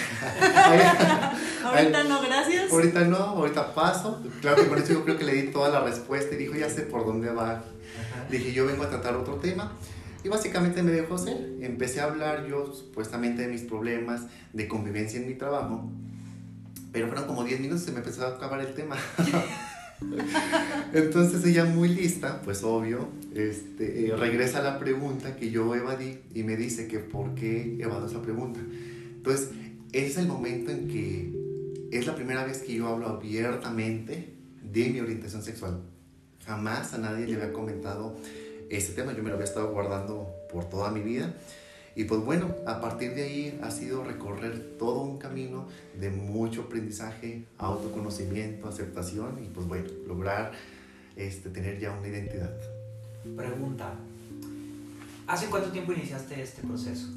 ahorita no, gracias. Ahorita no, ahorita paso. Claro que con eso yo creo que le di toda la respuesta y dijo, ya sé por dónde va. Dije, yo vengo a tratar otro tema. Y básicamente me dejó ser. Empecé a hablar yo supuestamente de mis problemas de convivencia en mi trabajo. Pero fueron como 10 minutos y se me empezó a acabar el tema. Entonces ella muy lista, pues obvio, este, eh, regresa a la pregunta que yo evadí y me dice que por qué evado esa pregunta. Entonces, es el momento en que es la primera vez que yo hablo abiertamente de mi orientación sexual. Jamás a nadie le había comentado ese tema, yo me lo había estado guardando por toda mi vida. Y pues bueno, a partir de ahí ha sido recorrer todo un camino de mucho aprendizaje, autoconocimiento, aceptación y pues bueno, lograr este, tener ya una identidad. Pregunta, ¿hace cuánto tiempo iniciaste este proceso?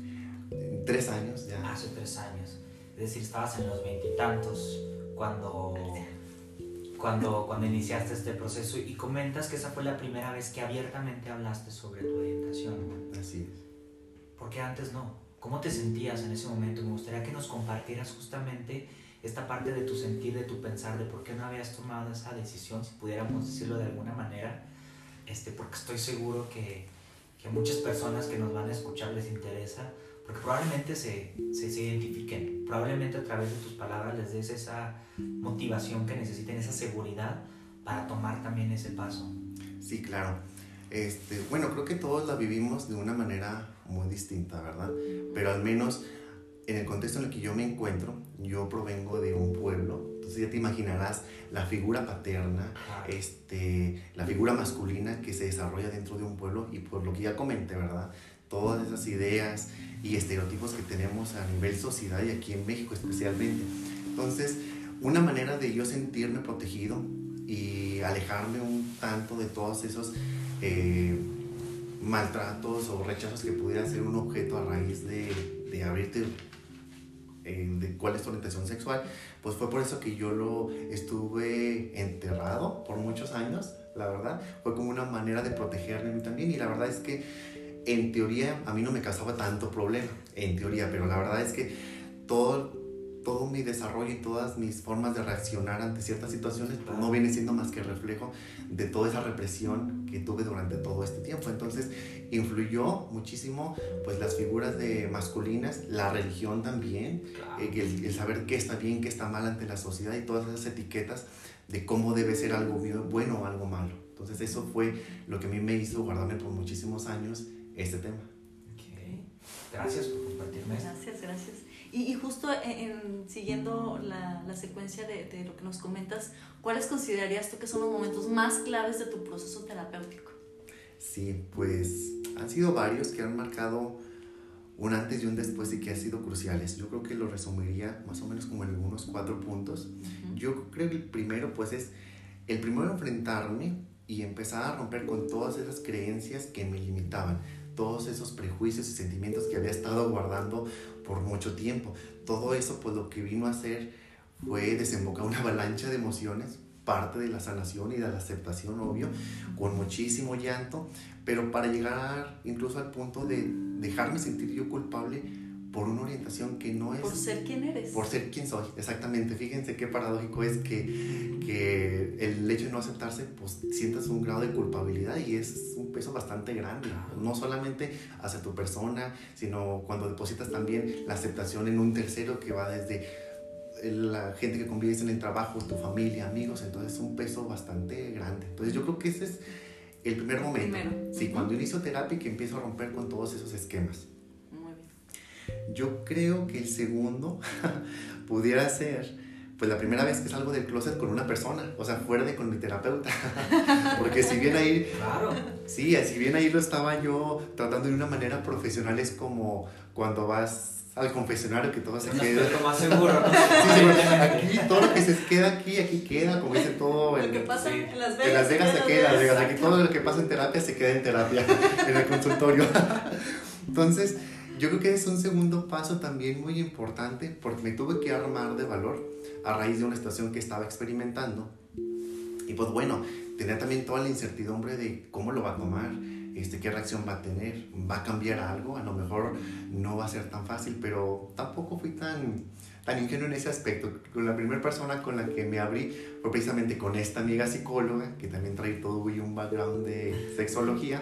Tres años ya. Hace tres años. Es decir, estabas en los veintitantos cuando, cuando, cuando iniciaste este proceso y comentas que esa fue la primera vez que abiertamente hablaste sobre tu orientación. Así es. ¿Por qué antes no? ¿Cómo te sentías en ese momento? Me gustaría que nos compartieras justamente esta parte de tu sentir, de tu pensar, de por qué no habías tomado esa decisión, si pudiéramos decirlo de alguna manera, este, porque estoy seguro que, que a muchas personas que nos van a escuchar les interesa, porque probablemente se, se, se, identifiquen, probablemente a través de tus palabras les des esa motivación que necesiten, esa seguridad para tomar también ese paso. Sí, claro. Este, bueno, creo que todos la vivimos de una manera muy distinta, ¿verdad? Pero al menos en el contexto en el que yo me encuentro, yo provengo de un pueblo, entonces ya te imaginarás la figura paterna, este, la figura masculina que se desarrolla dentro de un pueblo y por lo que ya comenté, ¿verdad? Todas esas ideas y estereotipos que tenemos a nivel sociedad y aquí en México especialmente. Entonces, una manera de yo sentirme protegido y alejarme un tanto de todos esos... Eh, maltratos o rechazos que pudiera ser un objeto a raíz de, de abrirte eh, de cuál es tu orientación sexual, pues fue por eso que yo lo estuve enterrado por muchos años, la verdad. Fue como una manera de protegerme también y la verdad es que en teoría a mí no me causaba tanto problema, en teoría, pero la verdad es que todo todo mi desarrollo y todas mis formas de reaccionar ante ciertas situaciones pues, no viene siendo más que reflejo de toda esa represión que tuve durante todo este tiempo. Entonces influyó muchísimo pues las figuras de masculinas, la religión también, eh, el, saber qué está bien, qué está mal ante la sociedad y todas esas etiquetas de cómo debe ser algo bueno o algo malo. Entonces eso fue lo que a mí me hizo guardarme por muchísimos años este tema. Gracias por compartirme. Gracias, gracias. Y, justo en, siguiendo la, la secuencia de, de, lo que nos comentas, ¿cuáles considerarías tú que son los momentos más claves de tu proceso terapéutico? Sí, pues han sido varios que han marcado un antes y un después y que han sido cruciales. Yo creo que lo resumiría más o menos como en algunos cuatro puntos. Yo creo que el primero pues es el primero enfrentarme y empezar a romper con todas esas creencias que me limitaban todos esos prejuicios y sentimientos que había estado guardando por mucho tiempo. Todo eso pues lo que vino a hacer fue desembocar una avalancha de emociones, parte de la sanación y de la aceptación, obvio, con muchísimo llanto, pero para llegar incluso al punto de dejarme sentir yo culpable por una orientación que no es... Por ser quien eres. Por ser quien soy, exactamente. Fíjense qué paradójico es que, que el hecho de no aceptarse, pues sientas un grado de culpabilidad y es un peso bastante grande. No solamente hacia tu persona, sino cuando depositas también la aceptación en un tercero que va desde la gente que convives en el trabajo, tu familia, amigos, entonces es un peso bastante grande. Entonces yo creo que ese es el primer momento. Primero. Sí, cuando inicio terapia y que empiezo a romper con todos esos esquemas. Yo creo que el segundo pudiera ser, pues la primera vez que salgo del closet con una persona, o sea, fuera de con mi terapeuta. Porque si bien ahí, claro. sí, si bien ahí lo estaba yo tratando de una manera profesional, es como cuando vas al confesionario que todo se queda. más seguro, ¿no? Sí, sí, aquí todo lo que se queda aquí, aquí queda, como dice todo. lo que pasa en Las Vegas. En Las Vegas se queda, Vegas. Aquí todo lo que pasa en terapia se queda en terapia, en el consultorio. Entonces, yo creo que es un segundo paso también muy importante porque me tuve que armar de valor a raíz de una situación que estaba experimentando. Y pues bueno, tenía también toda la incertidumbre de cómo lo va a tomar, este, qué reacción va a tener, va a cambiar algo, a lo mejor no va a ser tan fácil, pero tampoco fui tan, tan ingenuo en ese aspecto. Con la primera persona con la que me abrí fue precisamente con esta amiga psicóloga, que también trae todo un background de sexología.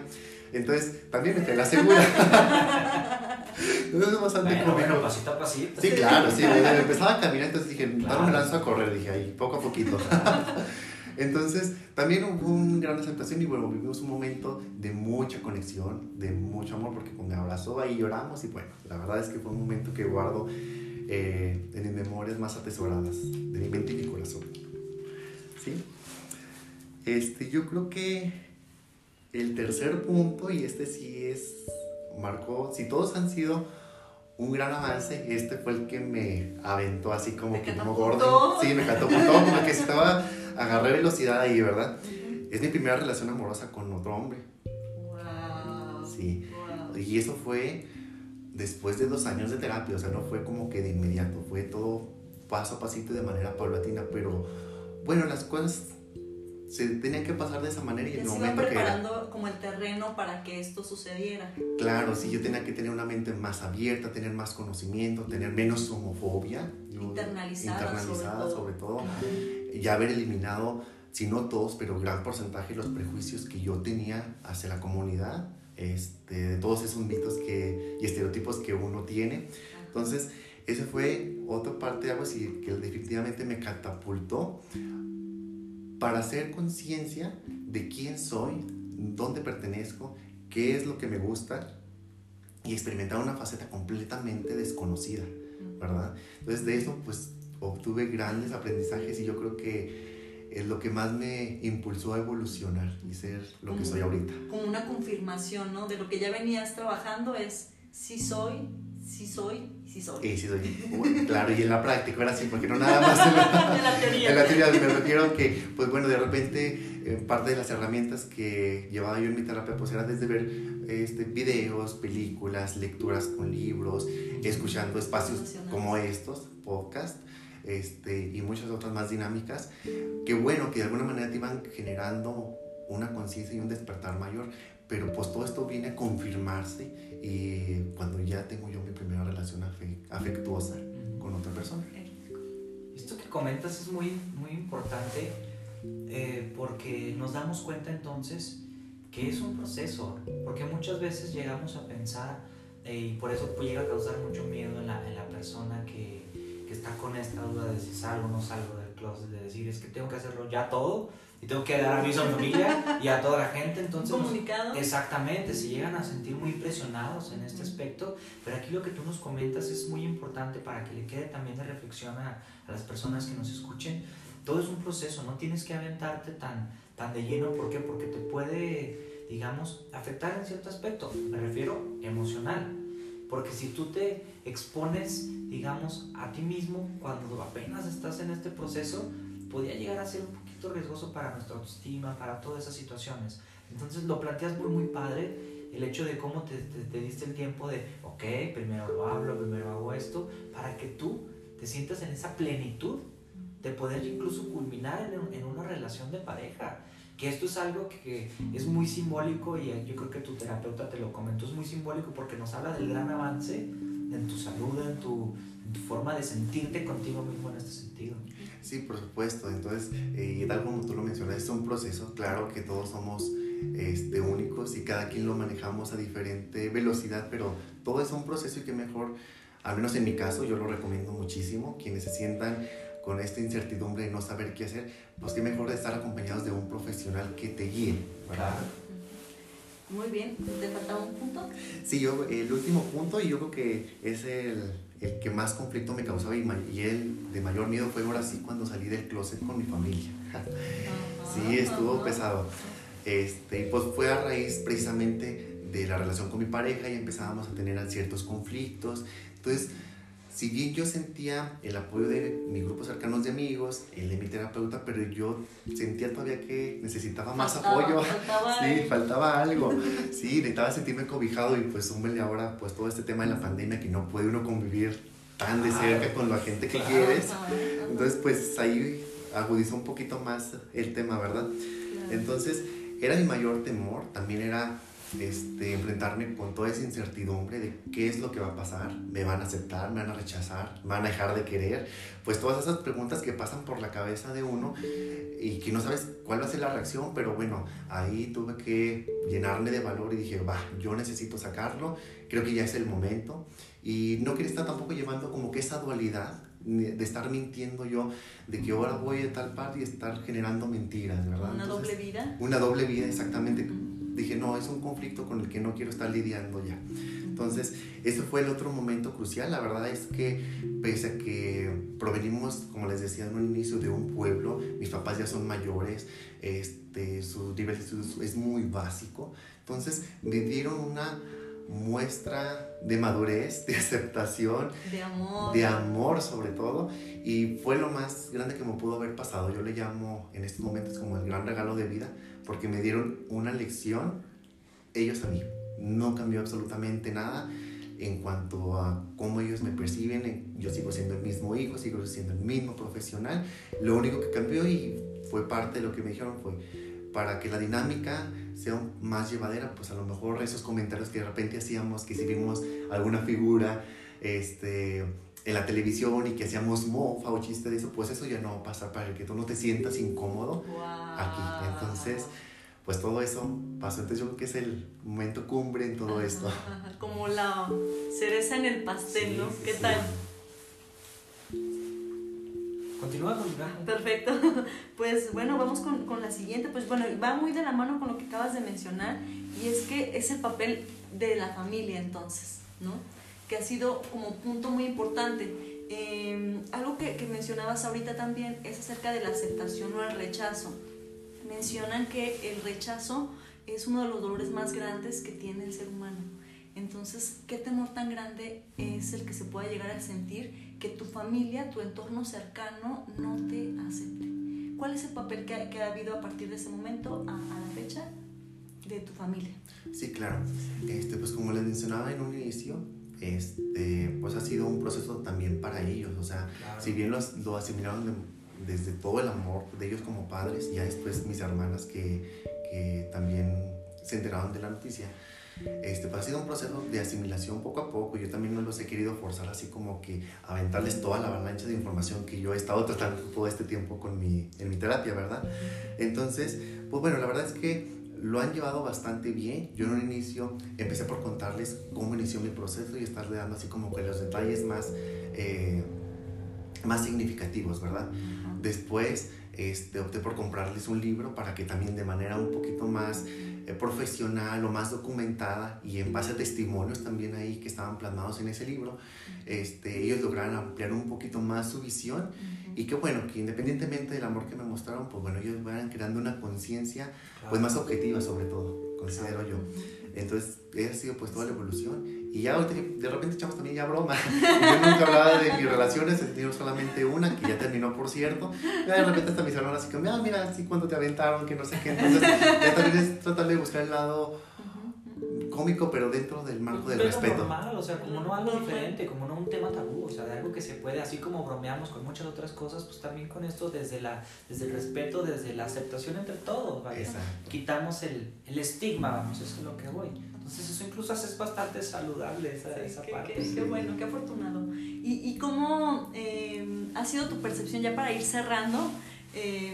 Entonces, también me la segura. Entonces es bastante bueno, Bueno, pasito a pasito. Sí, claro, sí. Empezaba a caminar, entonces dije, claro. me lanzo a correr, dije ahí, poco a poquito. Entonces, también hubo una gran aceptación y bueno, vivimos un momento de mucha conexión, de mucho amor, porque con me abrazó ahí lloramos y bueno, la verdad es que fue un momento que guardo eh, en mis memorias más atesoradas de mi mente y mi corazón. ¿Sí? Este, yo creo que el tercer punto, y este sí es, marcó, si todos han sido un gran avance, este fue el que me aventó así como que como gordo. Sí, me catapultó, como que estaba, agarré velocidad ahí, ¿verdad? Es mi primera relación amorosa con otro hombre. Wow. Sí. Y eso fue después de dos años de terapia, o sea, no fue como que de inmediato, fue todo paso a pasito de manera paulatina, pero bueno, las cosas se tenían que pasar de esa manera y, y en el momento preparando como el terreno para que esto sucediera. Claro, sí, yo tenía que tener una mente más abierta, tener más conocimiento, tener menos homofobia. Internalizada, internalizada sobre todo. Sobre todo. Ya haber eliminado, si no todos, pero gran porcentaje los prejuicios que yo tenía hacia la comunidad, este, de todos esos mitos que, y estereotipos que uno tiene. Entonces, ese fue otra parte de algo así que definitivamente me catapultó para hacer conciencia de quién soy, dónde pertenezco, qué es lo que me gusta y experimentar una faceta completamente desconocida, ¿verdad? Entonces de eso pues obtuve grandes aprendizajes y yo creo que es lo que más me impulsó a evolucionar y ser lo que soy ahorita. Como una confirmación, ¿no? De lo que ya venías trabajando es sí soy, sí soy sí soy. Sí soy. Claro, y en la práctica era así, porque no nada más en la, en la teoría. En la teoría me refiero a que, pues bueno, de repente eh, parte de las herramientas que llevaba yo en mi terapia, pues era desde ver este, videos, películas, lecturas con libros, escuchando espacios como estos, podcast, este, y muchas otras más dinámicas, que bueno, que de alguna manera te iban generando una conciencia y un despertar mayor, pero pues todo esto viene a confirmarse y cuando ya tengo yo mi primera relación afectuosa con otra persona. Esto que comentas es muy, muy importante eh, porque nos damos cuenta entonces que es un proceso, porque muchas veces llegamos a pensar eh, y por eso llega a causar mucho miedo en la, en la persona que, que, está con esta duda de si salgo o no salgo del closet, de decir es que tengo que hacerlo ya todo y tengo que dar aviso a mi familia y a toda la gente. Entonces, comunicado. exactamente, se llegan a sentir muy presionados en este aspecto, pero aquí lo que tú nos comentas es muy importante para que le quede también de reflexión a, a las personas que nos escuchen. Todo es un proceso, no tienes que aventarte tan, tan de lleno, ¿por qué? Porque te puede, digamos, afectar en cierto aspecto, me refiero emocional. Porque si tú te expones, digamos, a ti mismo cuando apenas estás en este proceso, podría llegar a ser un poquito riesgoso para nuestra autoestima, para todas esas situaciones. Entonces lo planteas muy, muy padre, el hecho de cómo te, te, te, diste el tiempo de, ok, primero lo hablo, primero hago esto, para que tú te sientas en esa plenitud de poder incluso culminar en, en una relación de pareja. Que esto es algo que es muy simbólico y yo creo que tu terapeuta te lo comentó, es muy simbólico porque nos habla del gran avance en tu salud, en tu, tu forma de sentirte contigo mismo en este sentido. Sí, por supuesto. Entonces, eh, y tal como tú lo mencionas, es un proceso. Claro que todos somos este, únicos y cada quien lo manejamos a diferente velocidad, pero todo es un proceso y que mejor, al menos en mi caso, yo lo recomiendo muchísimo. Quienes se sientan con esta incertidumbre de no saber qué hacer, pues qué mejor estar acompañados de un profesional que te guíe, ¿verdad? Muy bien, ¿te faltaba un punto? Sí, yo, el último punto, y yo creo que es el, el que más conflicto me causaba y, y, el de mayor miedo fue ahora sí cuando salí del closet con mi familia. sí, estuvo pesado. Este, y pues fue a raíz precisamente de la relación con mi pareja y empezábamos a tener ciertos conflictos. Entonces, si bien yo sentía el apoyo de mi grupo cercanos de amigos, el de mi terapeuta, pero yo sentía todavía que necesitaba más apoyo. Faltaba sí, faltaba algo. Sí, necesitaba sentirme cobijado y pues súmele ahora pues todo este tema de la pandemia que no puede uno convivir tan de cerca con la gente que quieres. Entonces pues ahí agudizó un poquito más el tema, ¿verdad? Entonces era mi mayor temor, también era este, enfrentarme con toda esa incertidumbre de qué es lo que va a pasar, me van a aceptar, me van a rechazar, me van a dejar de querer, pues todas esas preguntas que pasan por la cabeza de uno y que no sabes cuál va a ser la reacción, pero bueno, ahí tuve que llenarme de valor y dije, va, yo necesito sacarlo, creo que ya es el momento y no quería estar tampoco llevando como que esa dualidad de estar mintiendo yo, de que ahora voy a tal parte y estar generando mentiras, ¿verdad? Una doble vida. Una doble vida, exactamente dije, no, es un conflicto con el que no quiero estar lidiando ya. Entonces, ese fue el otro momento crucial. La verdad es que, pese a que provenimos, como les decía en un inicio, de un pueblo, mis papás ya son mayores, este, su nivel es muy básico. Entonces, me dieron una muestra de madurez, de aceptación, de amor. de amor sobre todo, y fue lo más grande que me pudo haber pasado. Yo le llamo en estos momentos como el gran regalo de vida, porque me dieron una lección ellos a mí. No cambió absolutamente nada en cuanto a cómo ellos me perciben. Yo sigo siendo el mismo hijo, sigo siendo el mismo profesional. Lo único que cambió y fue parte de lo que me dijeron fue para que la dinámica sea más llevadera, pues a lo mejor esos comentarios que de repente hacíamos, que si vimos alguna figura este, en la televisión y que hacíamos mofa o chiste de eso, pues eso ya no va a pasar para que tú no te sientas incómodo aquí. Entonces, pues todo eso pasó. Entonces yo creo que es el momento cumbre en todo esto. Como la cereza en el pastel, ¿no? ¿Qué tal? Continúa, Perfecto. Pues bueno, vamos con, con, la siguiente. Pues bueno, va muy de la mano con lo que acabas de mencionar y es que es el papel de la familia entonces, ¿no? Que ha sido como punto muy importante. Eh, algo que, que mencionabas ahorita también es acerca de la aceptación o el rechazo. Mencionan que el rechazo es uno de los dolores más grandes que tiene el ser humano. Entonces, ¿qué temor tan grande es el que se pueda llegar a sentir que tu familia, tu entorno cercano no te acepte? ¿Cuál es el papel que ha, que ha habido a partir de ese momento a, a, la fecha de tu familia? Sí, claro. Este, pues como les mencionaba en un inicio, este, pues ha sido un proceso también para ellos. O sea, claro. si bien los, lo asimilaron de, desde todo el amor de ellos como padres, ya después mis hermanas que, que también se enteraron de la noticia, este, pues ha sido un proceso de asimilación poco a poco. Yo también no los he querido forzar así como que aventarles toda la avalancha de información que yo he estado tratando todo este tiempo con mi, en mi terapia, ¿verdad? Entonces, pues bueno, la verdad es que lo han llevado bastante bien. Yo en un inicio empecé por contarles cómo inició mi proceso y estarle dando así como que los detalles más, eh, más significativos, ¿verdad? Después este, opté por comprarles un libro para que también de manera un poquito más eh, profesional o más documentada y en base a testimonios también ahí que estaban plasmados en ese libro, este, ellos lograron ampliar un poquito más su visión y que bueno, que independientemente del amor que me mostraron, pues bueno, ellos van creando una conciencia pues más objetiva sobre todo, considero yo. Entonces, ha sido pues toda la evolución. Y ya de repente echamos también ya broma. Yo nunca hablaba de mis relaciones, he tenido solamente una, que ya terminó por cierto. Ya de repente hasta mis hermanos así como, ah, mira, así cuando te aventaron, que no sé qué. Entonces, ya también es tratar de buscar el lado cómico, pero dentro del marco del pero respeto. normal, o sea, como no algo diferente, como no un tema tabú, o sea, de algo que se puede, así como bromeamos con muchas otras cosas, pues también con esto desde la desde el respeto, desde la aceptación entre todos, ¿vale? Exacto. Quitamos el, el estigma, vamos, eso es lo que voy. Entonces eso incluso es bastante saludable esa, Sí, esa qué, parte. qué- qué bueno, qué afortunado. ¿Y, y cómo eh, ha sido tu percepción, ya para ir cerrando, eh,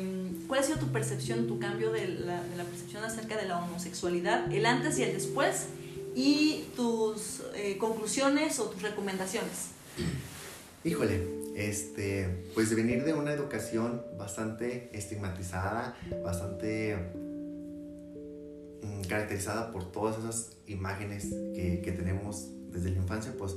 cuál ha sido tu percepción, tu cambio de la, de la percepción acerca de la homosexualidad, el antes y el después, y tus eh, conclusiones o tus recomendaciones? Híjole, este, pues de venir de una educación bastante estigmatizada, bastante mm, caracterizada por todas esas imágenes que, que tenemos desde la infancia, pues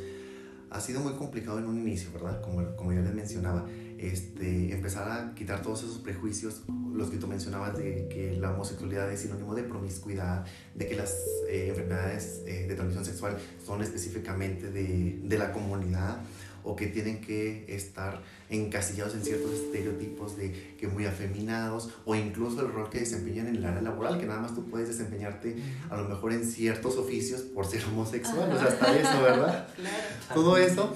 ha sido muy complicado en un inicio, ¿verdad? Como, como ya les mencionaba, este, empezar a quitar todos esos prejuicios, los que tú mencionabas de que la homosexualidad es sinónimo de promiscuidad, de que las eh, enfermedades eh, de transmisión sexual son específicamente de, de la comunidad o que tienen que estar encasillados en ciertos estereotipos de que muy afeminados o incluso el rol que desempeñan en el área laboral, que nada más tú puedes desempeñarte a lo mejor en ciertos oficios por ser homosexual, o sea, hasta eso, ¿verdad? Claro. Todo eso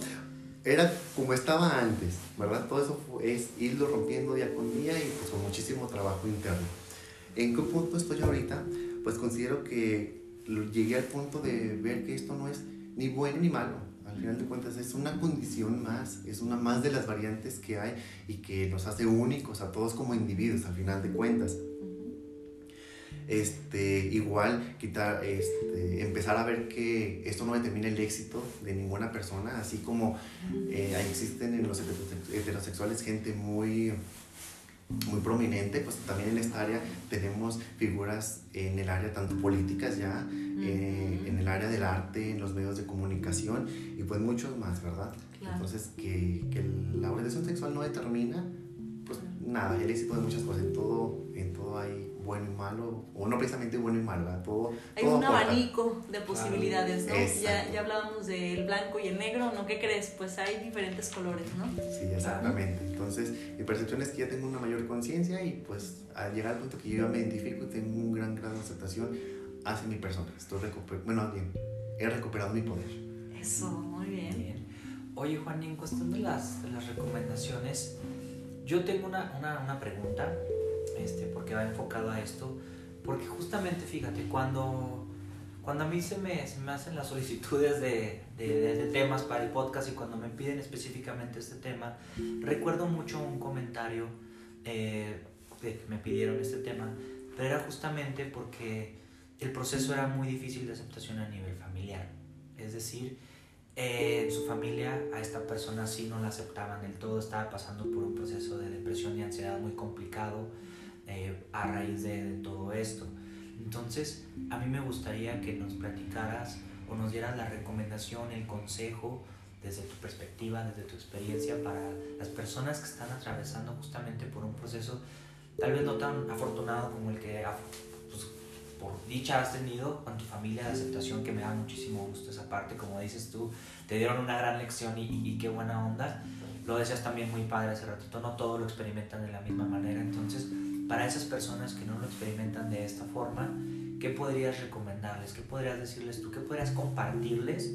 era como estaba antes, ¿verdad? Todo eso fue- es irlo rompiendo día con día y pues con muchísimo trabajo interno. ¿En qué punto estoy ahorita? Pues considero que llegué al punto de ver que esto no es ni bueno ni malo. Al final de cuentas es una condición más, es una más de las variantes que hay y que nos hace únicos a todos como individuos al final de cuentas. Este, igual quitar, este, empezar a ver que esto no determina el éxito de ninguna persona, así como eh, existen en los heterosex- heterosexuales gente muy, muy prominente, pues también en esta área tenemos figuras en el área tanto políticas ya, eh, en el área del arte, en los medios de comunicación y pues muchos más, ¿verdad? Claro. Entonces que, que la orientación sexual no determina pues nada, el éxito de muchas cosas, en todo, en todo hay bueno y malo, o no precisamente bueno y malo, ¿verdad? todo, Hay todo un aporta. abanico de posibilidades, ¿no? Ya, ya hablábamos del blanco y el negro, ¿no? ¿Qué crees? Pues hay diferentes colores, ¿no? Sí, exactamente. Entonces, mi percepción es que ya tengo una mayor conciencia y pues al llegar al punto que yo ya me identifico y tengo un gran grado de aceptación hacia mi persona. Estoy recuper bueno, bien, he recuperado mi poder. Eso, muy bien. Bien. Oye, Juan, y en cuestión de las, de las recomendaciones, yo tengo una, una, una pregunta, este, porque va enfocado a esto, porque justamente, fíjate, cuando, cuando a mí se me, se me hacen las solicitudes de, de, de- de temas para el podcast y cuando me piden específicamente este tema, recuerdo mucho un comentario eh, de que me pidieron este tema, pero era justamente porque el proceso era muy difícil de aceptación a nivel familiar. Es decir, eh, en su familia a esta persona sí no la aceptaban del todo, estaba pasando por un proceso de depresión y ansiedad muy complicado eh, a raíz de, de todo esto. Entonces, a mí me gustaría que nos platicaras o nos dieras la recomendación, el consejo desde tu perspectiva, desde tu experiencia para las personas que están atravesando justamente por un proceso tal vez no tan afortunado como el que por dicha has tenido con tu familia de aceptación, que me da muchísimo gusto esa parte, como dices tú, te dieron una gran lección y, y- qué buena onda. Lo decías también muy padre hace ratito, no todos lo experimentan de la misma manera, entonces para esas personas que no lo experimentan de esta forma, ¿qué podrías recomendarles? ¿Qué podrías decirles tú? ¿Qué podrías compartirles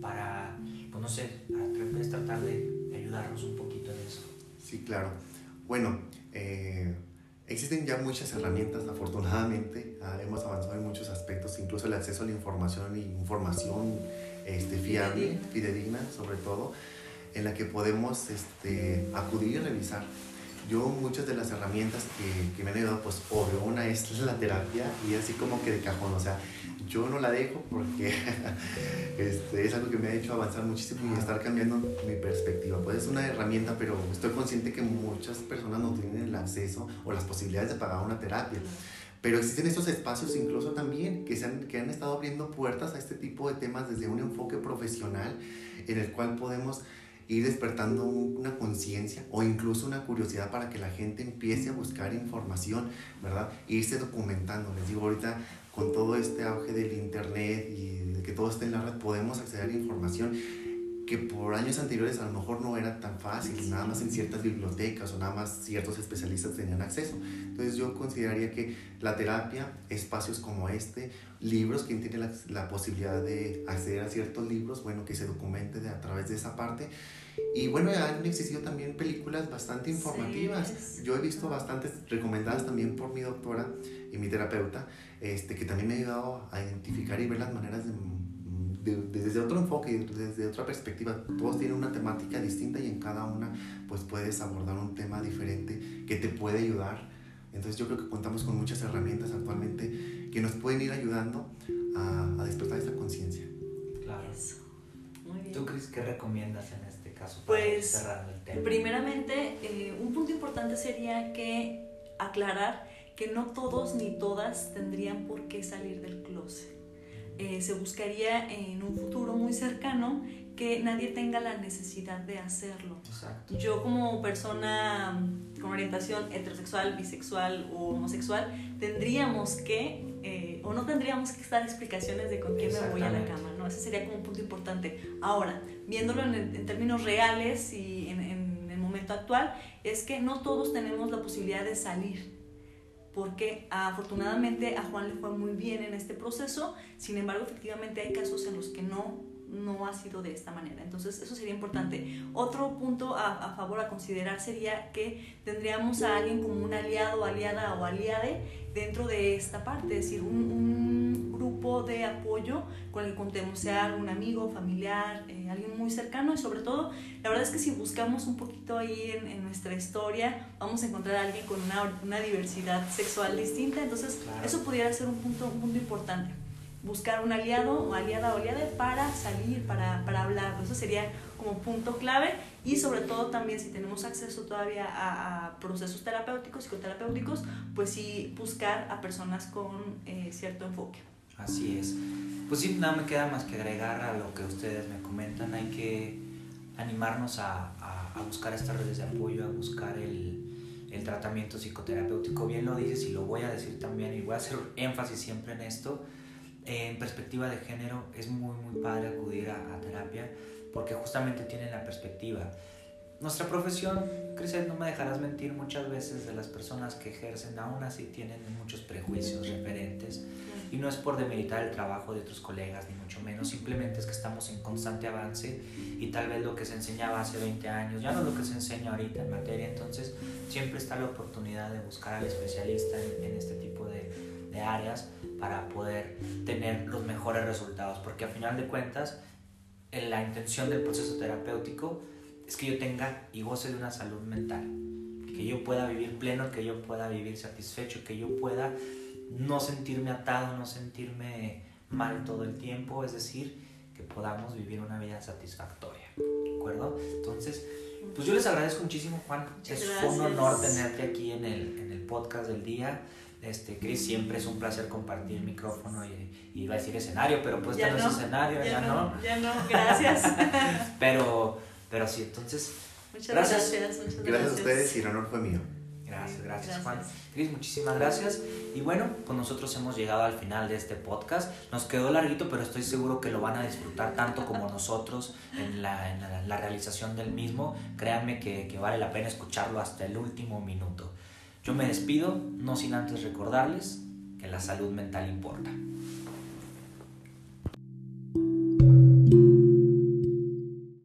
para, pues no sé, a través tratar de ayudarnos un poquito en eso? Sí, claro. Bueno, eh, existen ya muchas herramientas, afortunadamente. Ah, hemos avanzado en muchos aspectos, incluso el acceso a la información y información este, fiable, Fidedigna. fidedigna sobre todo, en la que podemos este, acudir y revisar. Yo muchas de las herramientas que, que me han ayudado, pues obvio, una es la terapia y así como que de cajón, o sea, yo no la dejo porque este, es algo que me ha hecho avanzar muchísimo y estar cambiando mi perspectiva. Pues es una herramienta, pero estoy consciente que muchas personas no tienen el acceso o las posibilidades de pagar una terapia. Pero existen estos espacios incluso también que, se han, que han estado abriendo puertas a este tipo de temas desde un enfoque profesional en el cual podemos ir despertando un- una conciencia o incluso una curiosidad para que la gente empiece a buscar información, ¿verdad? E irse documentando. Les digo, ahorita con todo este auge del internet y de que todo esté en la red, podemos acceder a información que por años anteriores a lo mejor no era tan fácil, nada más en ciertas bibliotecas o nada más ciertos especialistas tenían acceso. Entonces yo consideraría que la terapia, espacios como este, libros, quien tiene la, la posibilidad de acceder a ciertos libros, bueno, que se documente de, a través de esa parte. Y bueno, han existido también películas bastante informativas. Yo he visto bastantes recomendadas también por mi doctora y mi terapeuta, este, que también me ha ayudado a identificar y ver las maneras de desde otro enfoque, desde otra perspectiva. Todos tienen una temática distinta y en cada una pues puedes abordar un tema diferente que te puede ayudar. Entonces yo creo que contamos con muchas herramientas actualmente que nos pueden ir ayudando a, a despertar esa conciencia. Claro. Eso. Muy bien. ¿Tú crees que recomiendas en este caso para pues, cerrar el tema? Primeramente, eh, un punto importante sería que aclarar que no todos ni todas tendrían por qué salir del closet. Eh, se buscaría en un futuro muy cercano que nadie tenga la necesidad de hacerlo. Exacto. Yo como persona con orientación heterosexual, bisexual o homosexual, tendríamos que, eh, o no tendríamos que dar explicaciones de con quién me voy a la cama, ¿no? Ese sería como un punto importante. Ahora, viéndolo en, en términos reales y en, en el momento actual, es que no todos tenemos la posibilidad de salir porque afortunadamente a Juan le fue muy bien en este proceso, sin embargo efectivamente hay casos en los que no, no ha sido de esta manera. Entonces eso sería importante. Otro punto a, favor a considerar sería que tendríamos a alguien como un aliado, aliada o aliade dentro de esta parte, es decir, un grupo de apoyo con el que contemos, sea algún amigo, familiar, eh, alguien muy cercano y sobre todo, la verdad es que si buscamos un poquito ahí en, en nuestra historia, vamos a encontrar a alguien con una, una diversidad sexual distinta, entonces eso pudiera ser un punto, un punto importante buscar un aliado o aliada o aliada para salir, para, para hablar. Eso sería como punto clave y sobre todo también si tenemos acceso todavía a, a procesos terapéuticos, psicoterapéuticos, pues sí buscar a personas con eh, cierto enfoque. Así es. Pues sí, nada me queda más que agregar a lo que ustedes me comentan. Hay que animarnos a, a, a buscar estas redes de apoyo, a buscar el, el, tratamiento psicoterapéutico. Bien lo dices y lo voy a decir también y voy a hacer énfasis siempre en esto. En perspectiva de género es muy, muy padre acudir a, terapia porque justamente tienen la perspectiva. Nuestra profesión, Crisel, no me dejarás mentir, muchas veces de las personas que ejercen aún así tienen muchos prejuicios referentes y no es por demeritar el trabajo de otros colegas, ni mucho menos, simplemente es que estamos en constante avance y tal vez lo que se enseñaba hace 20 años ya no es lo que se enseña ahorita en materia, entonces siempre está la oportunidad de buscar al especialista en, este tipo de áreas para poder tener los mejores resultados, porque a final de cuentas la intención del proceso terapéutico es que yo tenga y goce de una salud mental, que yo pueda vivir pleno, que yo pueda vivir satisfecho, que yo pueda no sentirme atado, no sentirme mal todo el tiempo, es decir, que podamos vivir una vida satisfactoria, ¿de acuerdo? Entonces, pues yo les agradezco muchísimo, Juan. es un honor tenerte aquí en el, en el podcast del día. Este, Chris, siempre es un placer compartir el micrófono y, y iba a decir escenario, pero pues ya no es escenario, ya, ya no, no. Ya no, gracias. pero, pero sí, entonces, Muchas Gracias. gracias. muchas Gracias a gracias. ustedes y el honor fue mío. Gracias, gracias, Gracias. Juan. Cris, muchísimas gracias. Y bueno, pues nosotros hemos llegado al final de este podcast. Nos quedó larguito, pero estoy seguro que lo van a disfrutar tanto como nosotros en la, en la- la realización del mismo. Créanme que, que vale la pena escucharlo hasta el último minuto. Yo me despido, no sin antes recordarles que la salud mental importa.